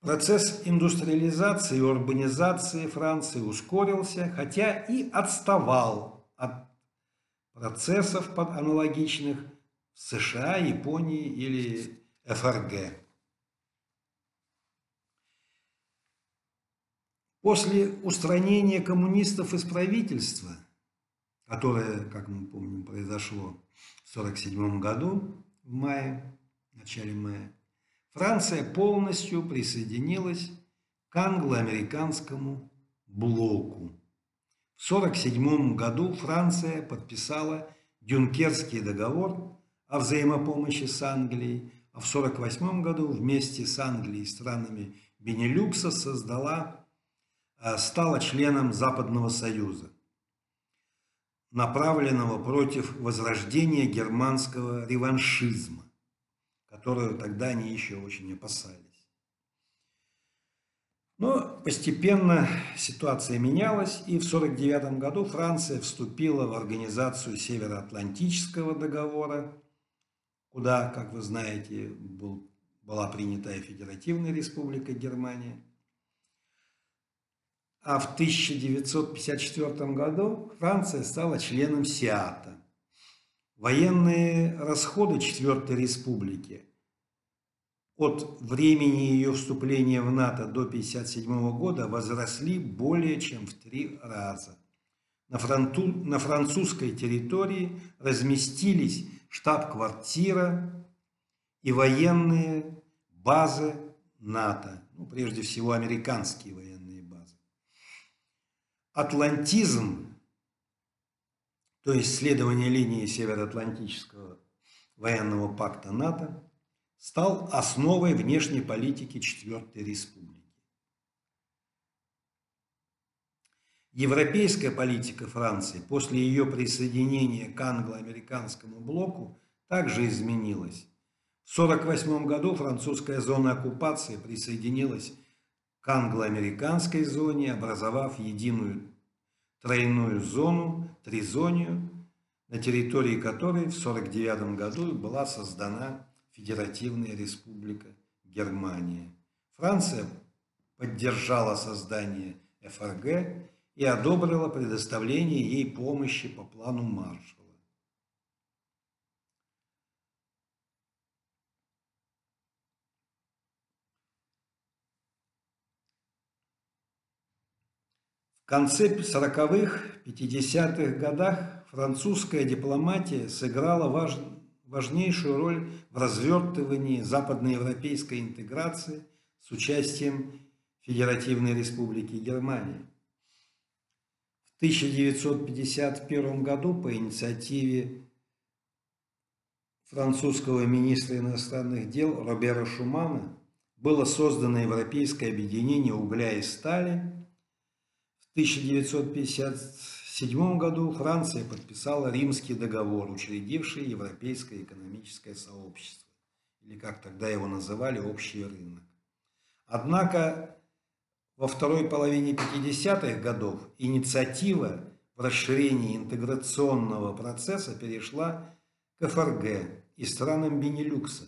Процесс индустриализации и урбанизации Франции ускорился, хотя и отставал от процессов аналогичных в США, Японии или ФРГ. После устранения коммунистов из правительства, которое, как мы помним, произошло в 1947 году, в мае, в начале мая, Франция полностью присоединилась к англо-американскому блоку. В 1947 году Франция подписала Дюнкерский договор о взаимопомощи с Англией, а в 1948 году вместе с Англией и странами Бенилюкса создала, э, стала членом Западного Союза, направленного против возрождения германского реваншизма которую тогда они еще очень опасались. Но постепенно ситуация менялась, и в 1949 году Франция вступила в организацию Североатлантического договора, куда, как вы знаете, был, была принята Федеративная Республика Германия. А в 1954 году Франция стала членом СИАТа. Военные расходы Четвертой Республики от времени ее вступления в НАТО до 1957 года возросли более чем в три раза. На, фронту, на французской территории разместились штаб-квартира и военные базы НАТО, ну, прежде всего американские военные базы. Атлантизм, то есть следование линии Североатлантического военного пакта НАТО, стал основой внешней политики Четвертой Республики. Европейская политика Франции после ее присоединения к англо-американскому блоку также изменилась. В 1948 году французская зона оккупации присоединилась к англо-американской зоне, образовав единую тройную зону, тризонию, на территории которой в 1949 году была создана Федеративная Республика Германия. Франция поддержала создание ФРГ и одобрила предоставление ей помощи по плану Маршалла. В конце 40-х, 50-х годах французская дипломатия сыграла важную важнейшую роль в развертывании западноевропейской интеграции с участием Федеративной Республики Германии. В 1951 году по инициативе французского министра иностранных дел Робера Шумана было создано Европейское объединение угля и стали. В 1950 1907 году Франция подписала Римский договор, учредивший Европейское экономическое сообщество, или как тогда его называли, общий рынок. Однако во второй половине 50-х годов инициатива в расширении интеграционного процесса перешла к ФРГ и странам Бенилюкса,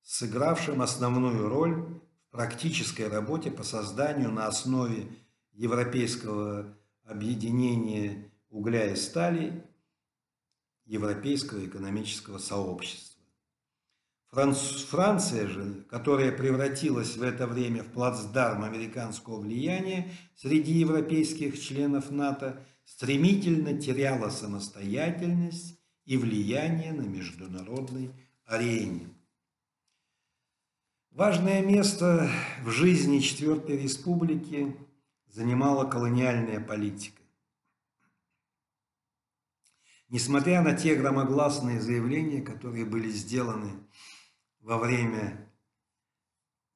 сыгравшим основную роль в практической работе по созданию на основе европейского объединение угля и стали Европейского экономического сообщества. Франция же, которая превратилась в это время в плацдарм американского влияния среди европейских членов НАТО, стремительно теряла самостоятельность и влияние на международной арене. Важное место в жизни Четвертой Республики занимала колониальная политика. Несмотря на те громогласные заявления, которые были сделаны во время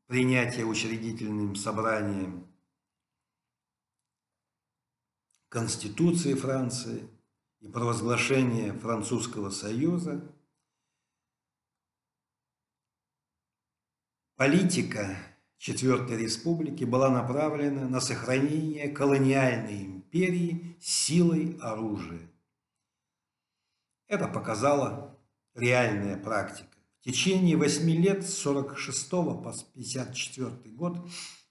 принятия учредительным собранием Конституции Франции и провозглашения Французского Союза, политика Четвертой Республики была направлена на сохранение колониальной империи силой оружия. Это показала реальная практика. В течение восьми лет с 46 по 54 год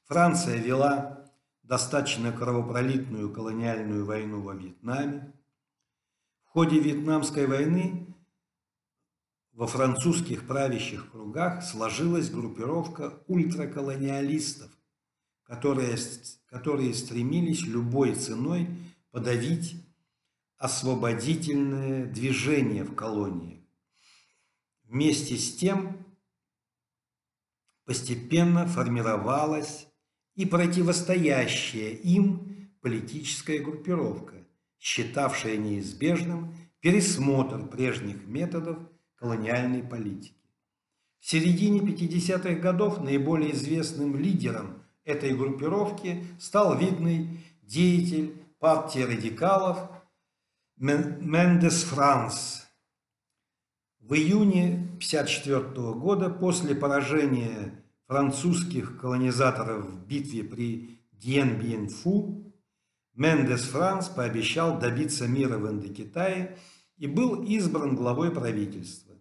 Франция вела достаточно кровопролитную колониальную войну во Вьетнаме. В ходе Вьетнамской войны во французских правящих кругах сложилась группировка ультраколониалистов, которые, которые стремились любой ценой подавить освободительное движение в колонии. Вместе с тем постепенно формировалась и противостоящая им политическая группировка, считавшая неизбежным пересмотр прежних методов колониальной политики. В середине 50-х годов наиболее известным лидером этой группировки стал видный деятель партии радикалов Мендес Франс – в июне 1954 года, после поражения французских колонизаторов в битве при Дьен-Бьен-Фу, Мендес Франс пообещал добиться мира в Индокитае и был избран главой правительства.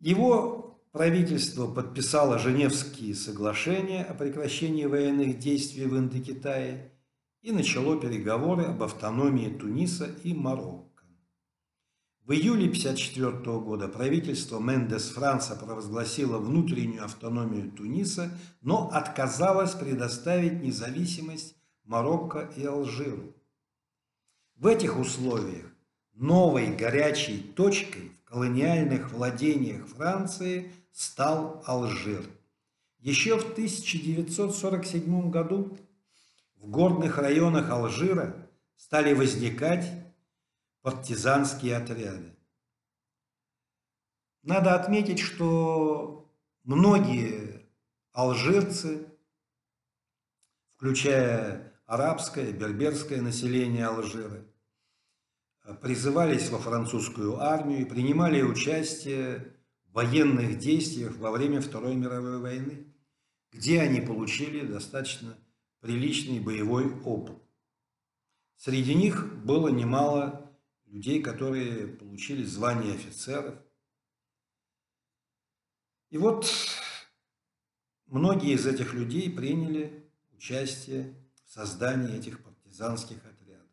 Его правительство подписало Женевские соглашения о прекращении военных действий в Индокитае и начало переговоры об автономии Туниса и Марокко. В июле 1954 года правительство Мендес Франца провозгласило внутреннюю автономию Туниса, но отказалось предоставить независимость Марокко и Алжиру. В этих условиях новой горячей точкой в колониальных владениях Франции стал Алжир. Еще в 1947 году в горных районах Алжира стали возникать партизанские отряды. Надо отметить, что многие алжирцы, включая арабское, берберское население Алжира, призывались во французскую армию и принимали участие в военных действиях во время Второй мировой войны, где они получили достаточно приличный боевой опыт. Среди них было немало людей, которые получили звание офицеров. И вот многие из этих людей приняли участие в создании этих партизанских отрядов.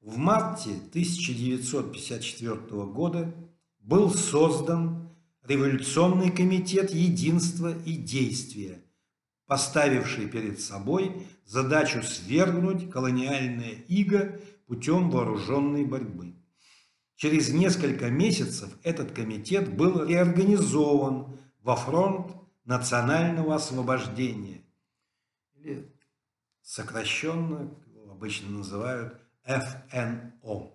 В марте 1954 года был создан Революционный комитет единства и действия, поставивший перед собой задачу свергнуть колониальное иго путем вооруженной борьбы. Через несколько месяцев этот комитет был реорганизован во фронт национального освобождения, или сокращенно обычно называют ФНО.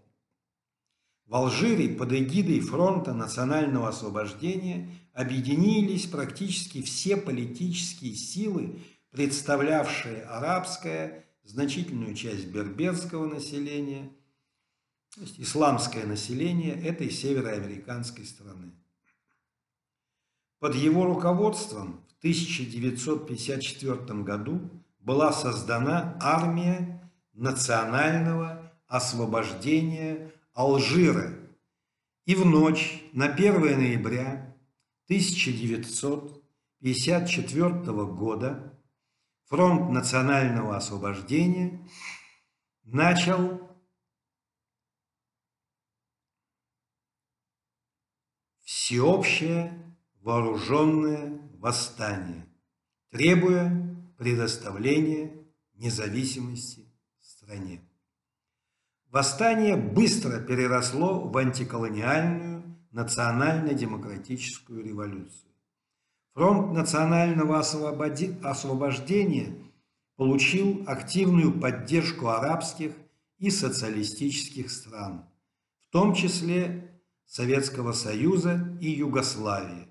В Алжире под эгидой Фронта национального освобождения объединились практически все политические силы, представлявшие арабское значительную часть берберского населения, то есть исламское население этой североамериканской страны. Под его руководством в 1954 году была создана армия национального освобождения Алжира. И в ночь на 1 ноября 1954 года Фронт национального освобождения начал всеобщее вооруженное восстание, требуя предоставления независимости стране. Восстание быстро переросло в антиколониальную национально-демократическую революцию. Фронт национального освобождения получил активную поддержку арабских и социалистических стран, в том числе Советского Союза и Югославии.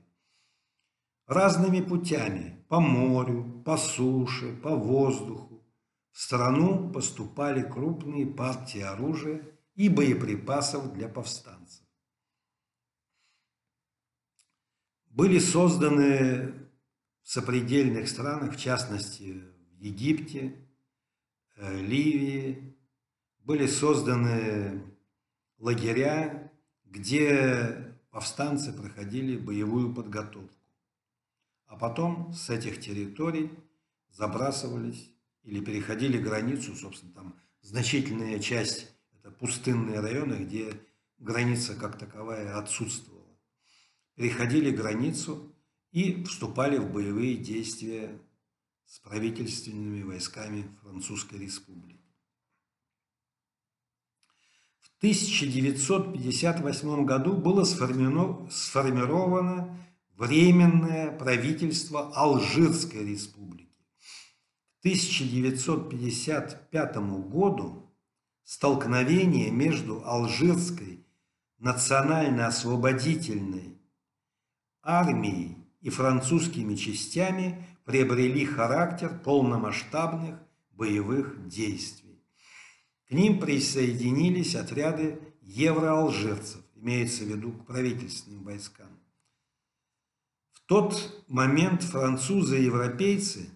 Разными путями, по морю, по суше, по воздуху, в страну поступали крупные партии оружия и боеприпасов для повстанцев. Были созданы в сопредельных странах, в частности в Египте, э, Ливии, были созданы лагеря, где повстанцы проходили боевую подготовку. А потом с этих территорий забрасывались или переходили границу, собственно, там значительная часть – это пустынные районы, где граница как таковая отсутствовала. Переходили границу и вступали в боевые действия с правительственными войсками Французской Республики. В 1958 году было сформировано Временное правительство Алжирской Республики. К 1955 году столкновение между Алжирской национально-освободительной армией и французскими частями приобрели характер полномасштабных боевых действий. К ним присоединились отряды евроалжирцев, имеется в виду к правительственным войскам. В тот момент французы и европейцы,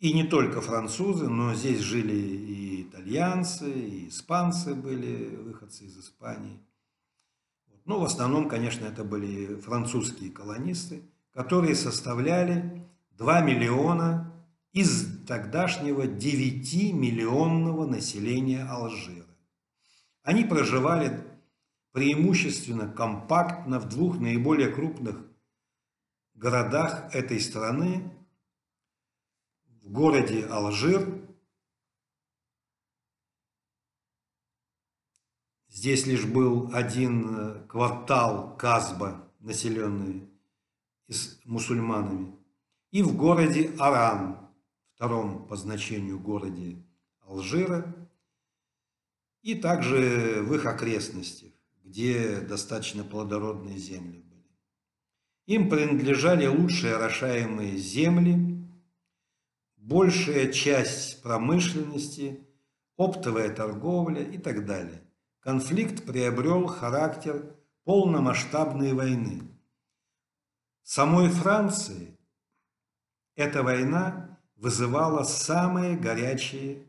и не только французы, но здесь жили и итальянцы, и испанцы были, выходцы из Испании – ну, в основном, конечно, это были французские колонисты, которые составляли 2 миллиона из тогдашнего 9-миллионного населения Алжира. Они проживали преимущественно компактно в двух наиболее крупных городах этой страны, в городе Алжир Здесь лишь был один э, квартал Казба, населенный мусульманами. И в городе Аран, втором по значению городе Алжира, и также в их окрестностях, где достаточно плодородные земли были. Им принадлежали лучшие орошаемые земли, большая часть промышленности, оптовая торговля и так далее конфликт приобрел характер полномасштабной войны. Самой Франции эта война вызывала самые горячие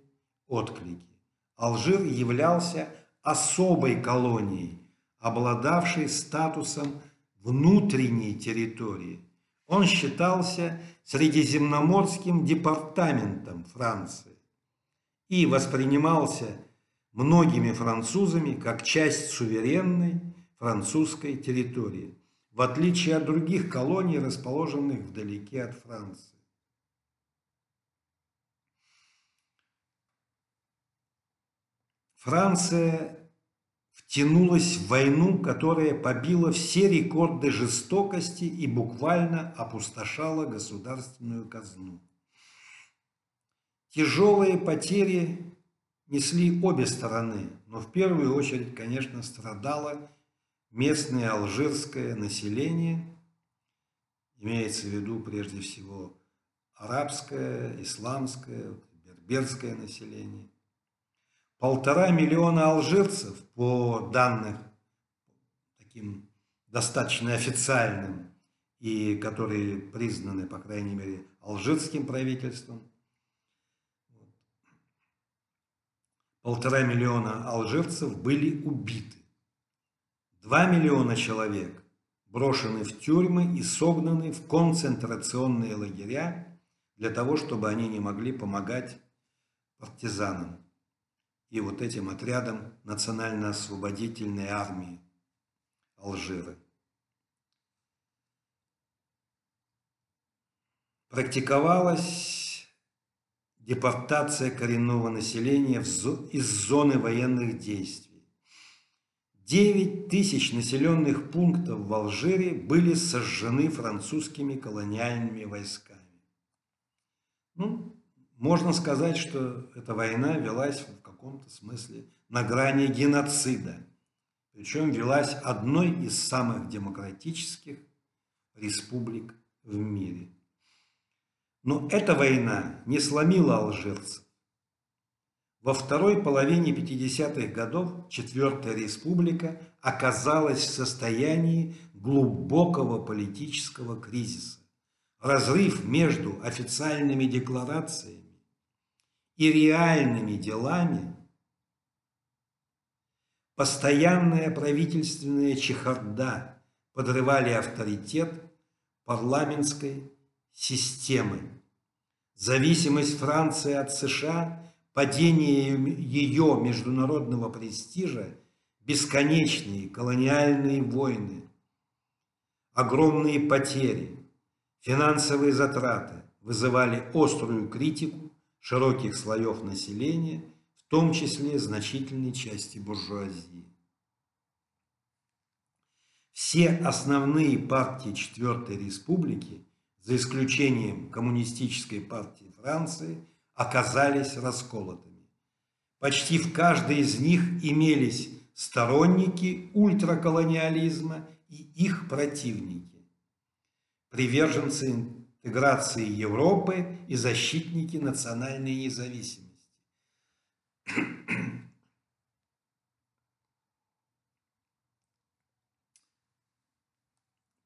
отклики. Алжир являлся особой колонией, обладавшей статусом внутренней территории. Он считался Средиземноморским департаментом Франции и воспринимался многими французами как часть суверенной французской территории, в отличие от других колоний, расположенных вдалеке от Франции. Франция втянулась в войну, которая побила все рекорды жестокости и буквально опустошала государственную казну. Тяжелые потери несли обе стороны, но в первую очередь, конечно, страдало местное алжирское население, имеется в виду прежде всего арабское, исламское, берберское население. Полтора миллиона алжирцев, по данным таким достаточно официальным и которые признаны, по крайней мере, алжирским правительством, полтора миллиона алжирцев были убиты. Два миллиона человек брошены в тюрьмы и согнаны в концентрационные лагеря для того, чтобы они не могли помогать партизанам и вот этим отрядам национально-освободительной армии Алжира. Практиковалось депортация коренного населения из зоны военных действий. 9 тысяч населенных пунктов в Алжире были сожжены французскими колониальными войсками. Ну, можно сказать, что эта война велась в каком-то смысле на грани геноцида. Причем велась одной из самых демократических республик в мире. Но эта война не сломила алжирцев. Во второй половине 50-х годов Четвертая Республика оказалась в состоянии глубокого политического кризиса. Разрыв между официальными декларациями и реальными делами, постоянная правительственная чехарда подрывали авторитет парламентской системы. Зависимость Франции от США – падение ее международного престижа, бесконечные колониальные войны, огромные потери, финансовые затраты вызывали острую критику широких слоев населения, в том числе значительной части буржуазии. Все основные партии Четвертой Республики, за исключением Коммунистической партии Франции – оказались расколотыми. Почти в каждой из них имелись сторонники ультраколониализма и их противники, приверженцы интеграции Европы и защитники национальной независимости.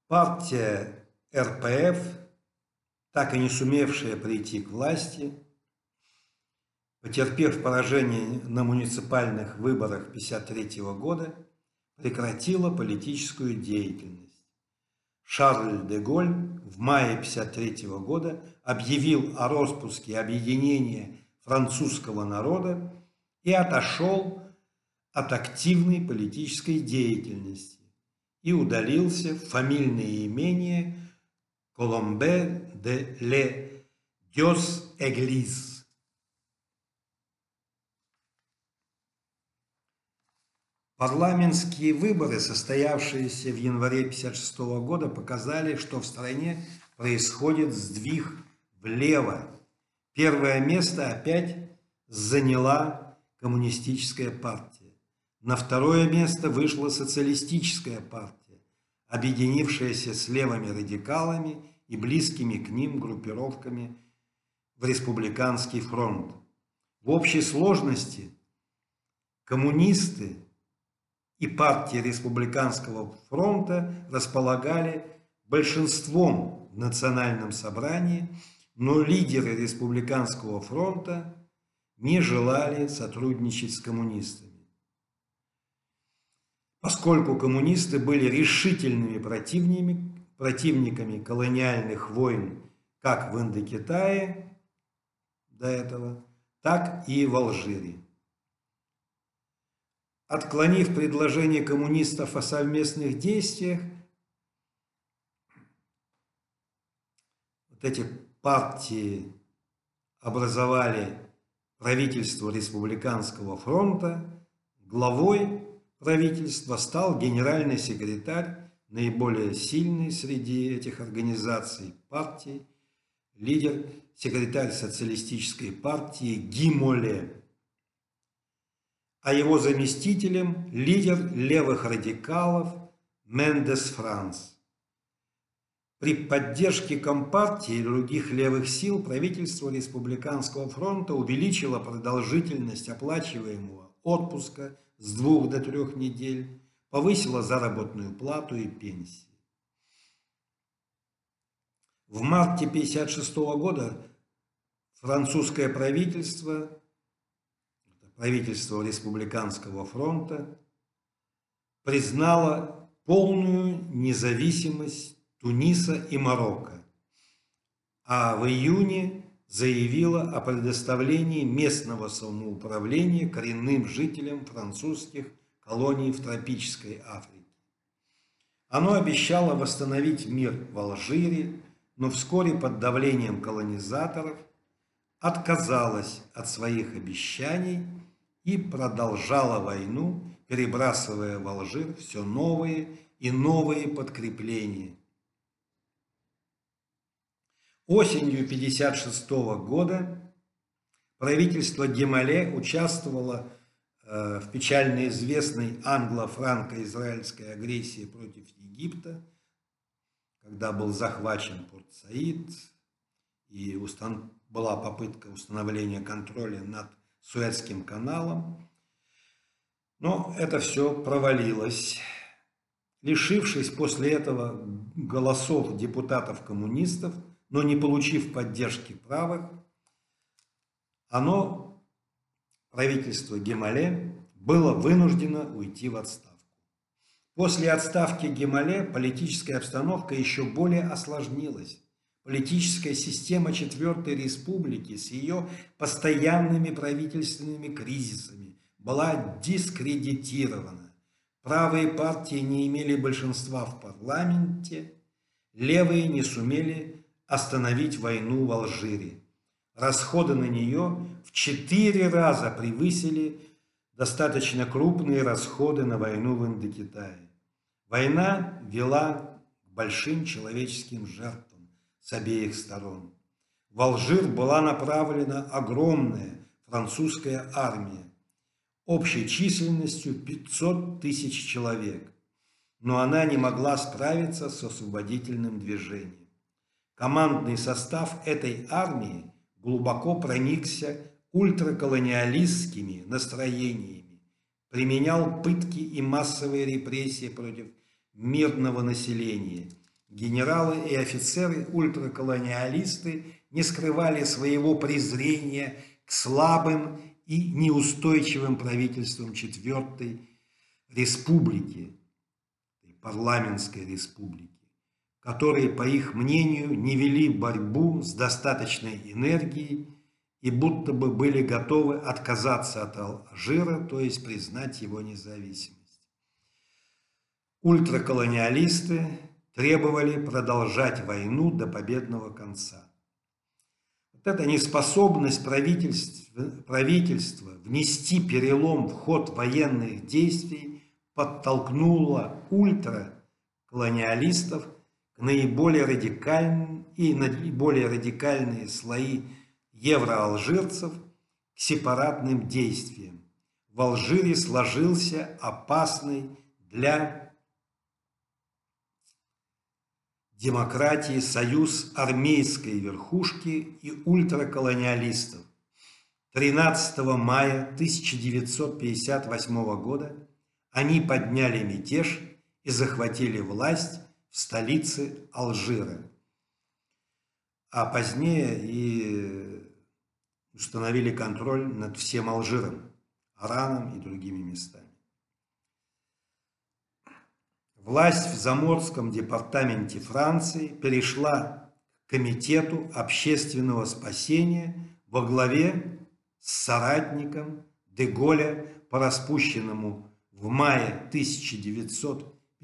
Партия РПФ, так и не сумевшая прийти к власти, потерпев поражение на муниципальных выборах 1953 года, прекратила политическую деятельность. Шарль де Голь в мае 1953 года объявил о распуске объединения французского народа и отошел от активной политической деятельности и удалился в фамильное имение Коломбе де ле Дёс Эглиз Парламентские выборы, состоявшиеся в январе 1956 года, показали, что в стране происходит сдвиг влево. Первое место опять заняла коммунистическая партия. На второе место вышла социалистическая партия, объединившаяся с левыми радикалами и близкими к ним группировками в республиканский фронт. В общей сложности коммунисты и партии Республиканского фронта располагали большинством в национальном собрании, но лидеры Республиканского фронта не желали сотрудничать с коммунистами. Поскольку коммунисты были решительными противниками, противниками колониальных войн как в Индокитае до этого, так и в Алжире. Отклонив предложение коммунистов о совместных действиях, вот эти партии образовали правительство Республиканского фронта, главой правительства стал генеральный секретарь, наиболее сильный среди этих организаций партий, лидер, секретарь социалистической партии Гимоле а его заместителем лидер левых радикалов Мендес Франс. При поддержке Компартии и других левых сил правительство Республиканского фронта увеличило продолжительность оплачиваемого отпуска с двух до трех недель, повысило заработную плату и пенсии. В марте 1956 года французское правительство правительство Республиканского фронта признало полную независимость Туниса и Марокко, а в июне заявила о предоставлении местного самоуправления коренным жителям французских колоний в тропической Африке. Оно обещало восстановить мир в Алжире, но вскоре под давлением колонизаторов отказалось от своих обещаний и продолжала войну, перебрасывая в Алжир все новые и новые подкрепления. Осенью 1956 года правительство Гемале участвовало э, в печально известной англо-франко-израильской агрессии против Египта, когда был захвачен Порт Саид и была попытка установления контроля над Суэцким каналом. Но это все провалилось. Лишившись после этого голосов депутатов-коммунистов, но не получив поддержки правых, оно, правительство Гемале, было вынуждено уйти в отставку. После отставки Гемале политическая обстановка еще более осложнилась. Политическая система Четвертой Республики с ее постоянными правительственными кризисами была дискредитирована. Правые партии не имели большинства в парламенте, левые не сумели остановить войну в Алжире. Расходы на нее в четыре раза превысили достаточно крупные расходы на войну в Индокитае. Война вела к большим человеческим жертвам с обеих сторон. В Алжир была направлена огромная французская армия, общей численностью 500 тысяч человек, но она не могла справиться с освободительным движением. Командный состав этой армии глубоко проникся ультраколониалистскими настроениями, применял пытки и массовые репрессии против мирного населения. Генералы и офицеры ультраколониалисты не скрывали своего презрения к слабым и неустойчивым правительством Четвертой Республики, парламентской республики, которые, по их мнению, не вели борьбу с достаточной энергией и будто бы были готовы отказаться от Алжира, то есть признать его независимость. Ультраколониалисты требовали продолжать войну до победного конца. Вот эта неспособность правительства, правительства внести перелом в ход военных действий подтолкнула ультраколониалистов наиболее радикальным и наиболее радикальные слои евроалжирцев к сепаратным действиям. В Алжире сложился опасный для демократии союз армейской верхушки и ультраколониалистов. 13 мая 1958 года они подняли мятеж и захватили власть в столице Алжира, а позднее и установили контроль над всем Алжиром, Араном и другими местами. Власть в Заморском департаменте Франции перешла к Комитету общественного спасения во главе с соратником Деголя по распущенному в мае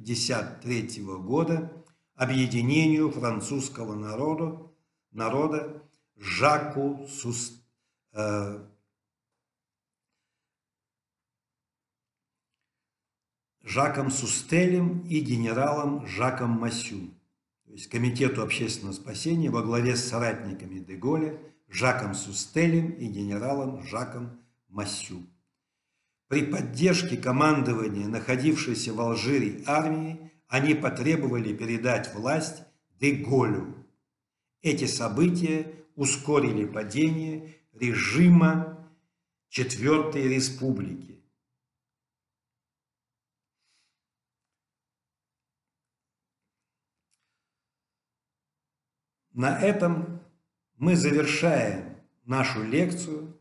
1953 года объединению французского народа, народа Жаку Сус, э, Жаком Сустелем и генералом Жаком Масю, то есть Комитету общественного спасения во главе с соратниками Деголя, Жаком Сустелем и генералом Жаком Масю. При поддержке командования, находившейся в Алжире армии, они потребовали передать власть Деголю. Эти события ускорили падение режима Четвертой Республики, На этом мы завершаем нашу лекцию,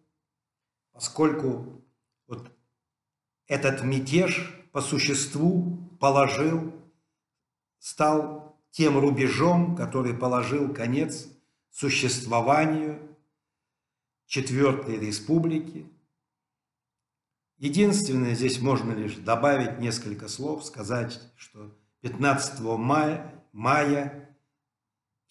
поскольку этот мятеж по существу положил, стал тем рубежом, который положил конец существованию Четвертой Республики. Единственное, здесь можно лишь добавить несколько слов, сказать, что 15 мая, мая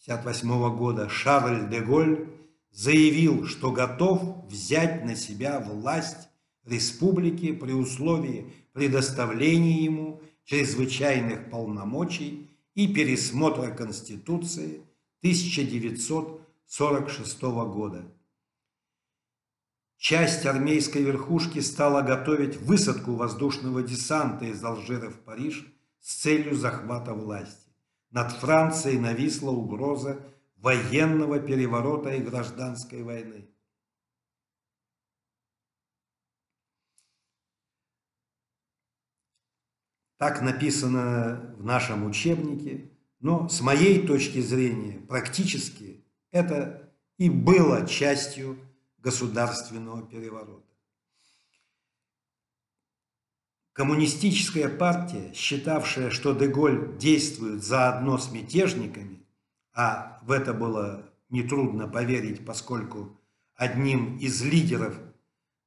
1958 года Шарль де Голь заявил, что готов взять на себя власть республики при условии предоставления ему чрезвычайных полномочий и пересмотра Конституции 1946 года. часть армейской верхушки стала готовить высадку воздушного десанта из Алжира в Париж с целью захвата власти. Над Францией нависла угроза военного переворота и гражданской войны. Так написано в нашем учебнике, но с моей точки зрения практически это и было частью государственного переворота. Коммунистическая партия, считавшая, что Деголь действует заодно с мятежниками, а в это было нетрудно поверить, поскольку одним из лидеров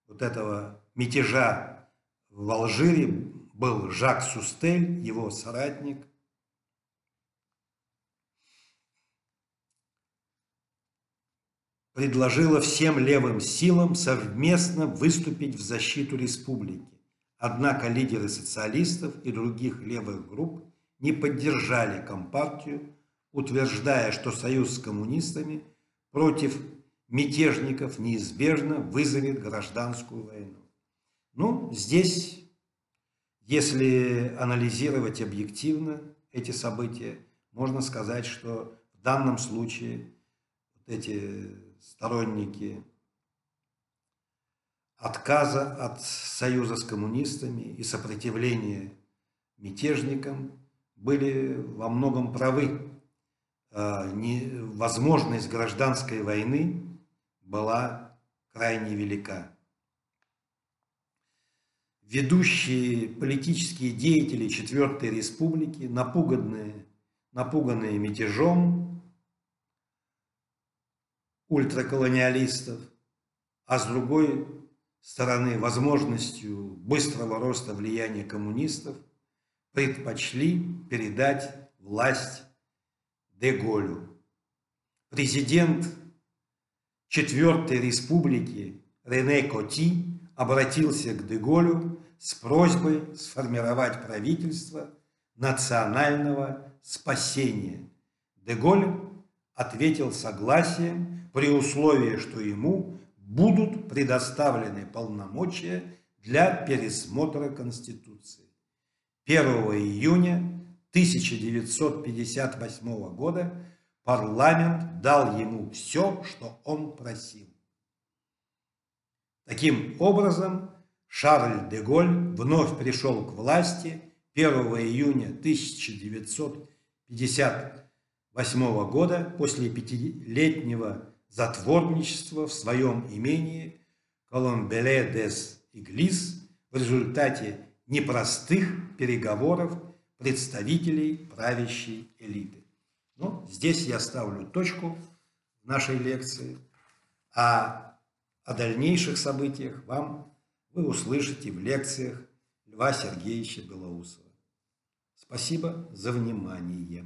вот этого мятежа в Алжире был Жак Сустель, его соратник. предложила всем левым силам совместно выступить в защиту республики. Однако лидеры социалистов и других левых групп не поддержали Компартию, утверждая, что союз с коммунистами против мятежников неизбежно вызовет гражданскую войну. Ну, здесь если анализировать объективно эти события, можно сказать, что в данном случае вот эти сторонники отказа от союза с коммунистами и сопротивления мятежникам были во многом правы. А, возможность гражданской войны была крайне велика ведущие политические деятели Четвертой Республики, напуганные, напуганные мятежом ультраколониалистов, а с другой стороны возможностью быстрого роста влияния коммунистов, предпочли передать власть Деголю. Президент Четвертой Республики Рене Коти обратился к Деголю с просьбой сформировать правительство национального спасения. Деголь ответил согласием при условии, что ему будут предоставлены полномочия для пересмотра Конституции. 1 июня 1958 года парламент дал ему все, что он просил. Таким образом, Шарль де Голь вновь пришел к власти 1 июня 1958 года после пятилетнего затворничества в своем имении Коломбеле-дес-Иглис в результате непростых переговоров представителей правящей элиты. Ну, здесь я ставлю точку в нашей лекции, а о дальнейших событиях вам вы услышите в лекциях Льва Сергеевича Белоусова. Спасибо за внимание.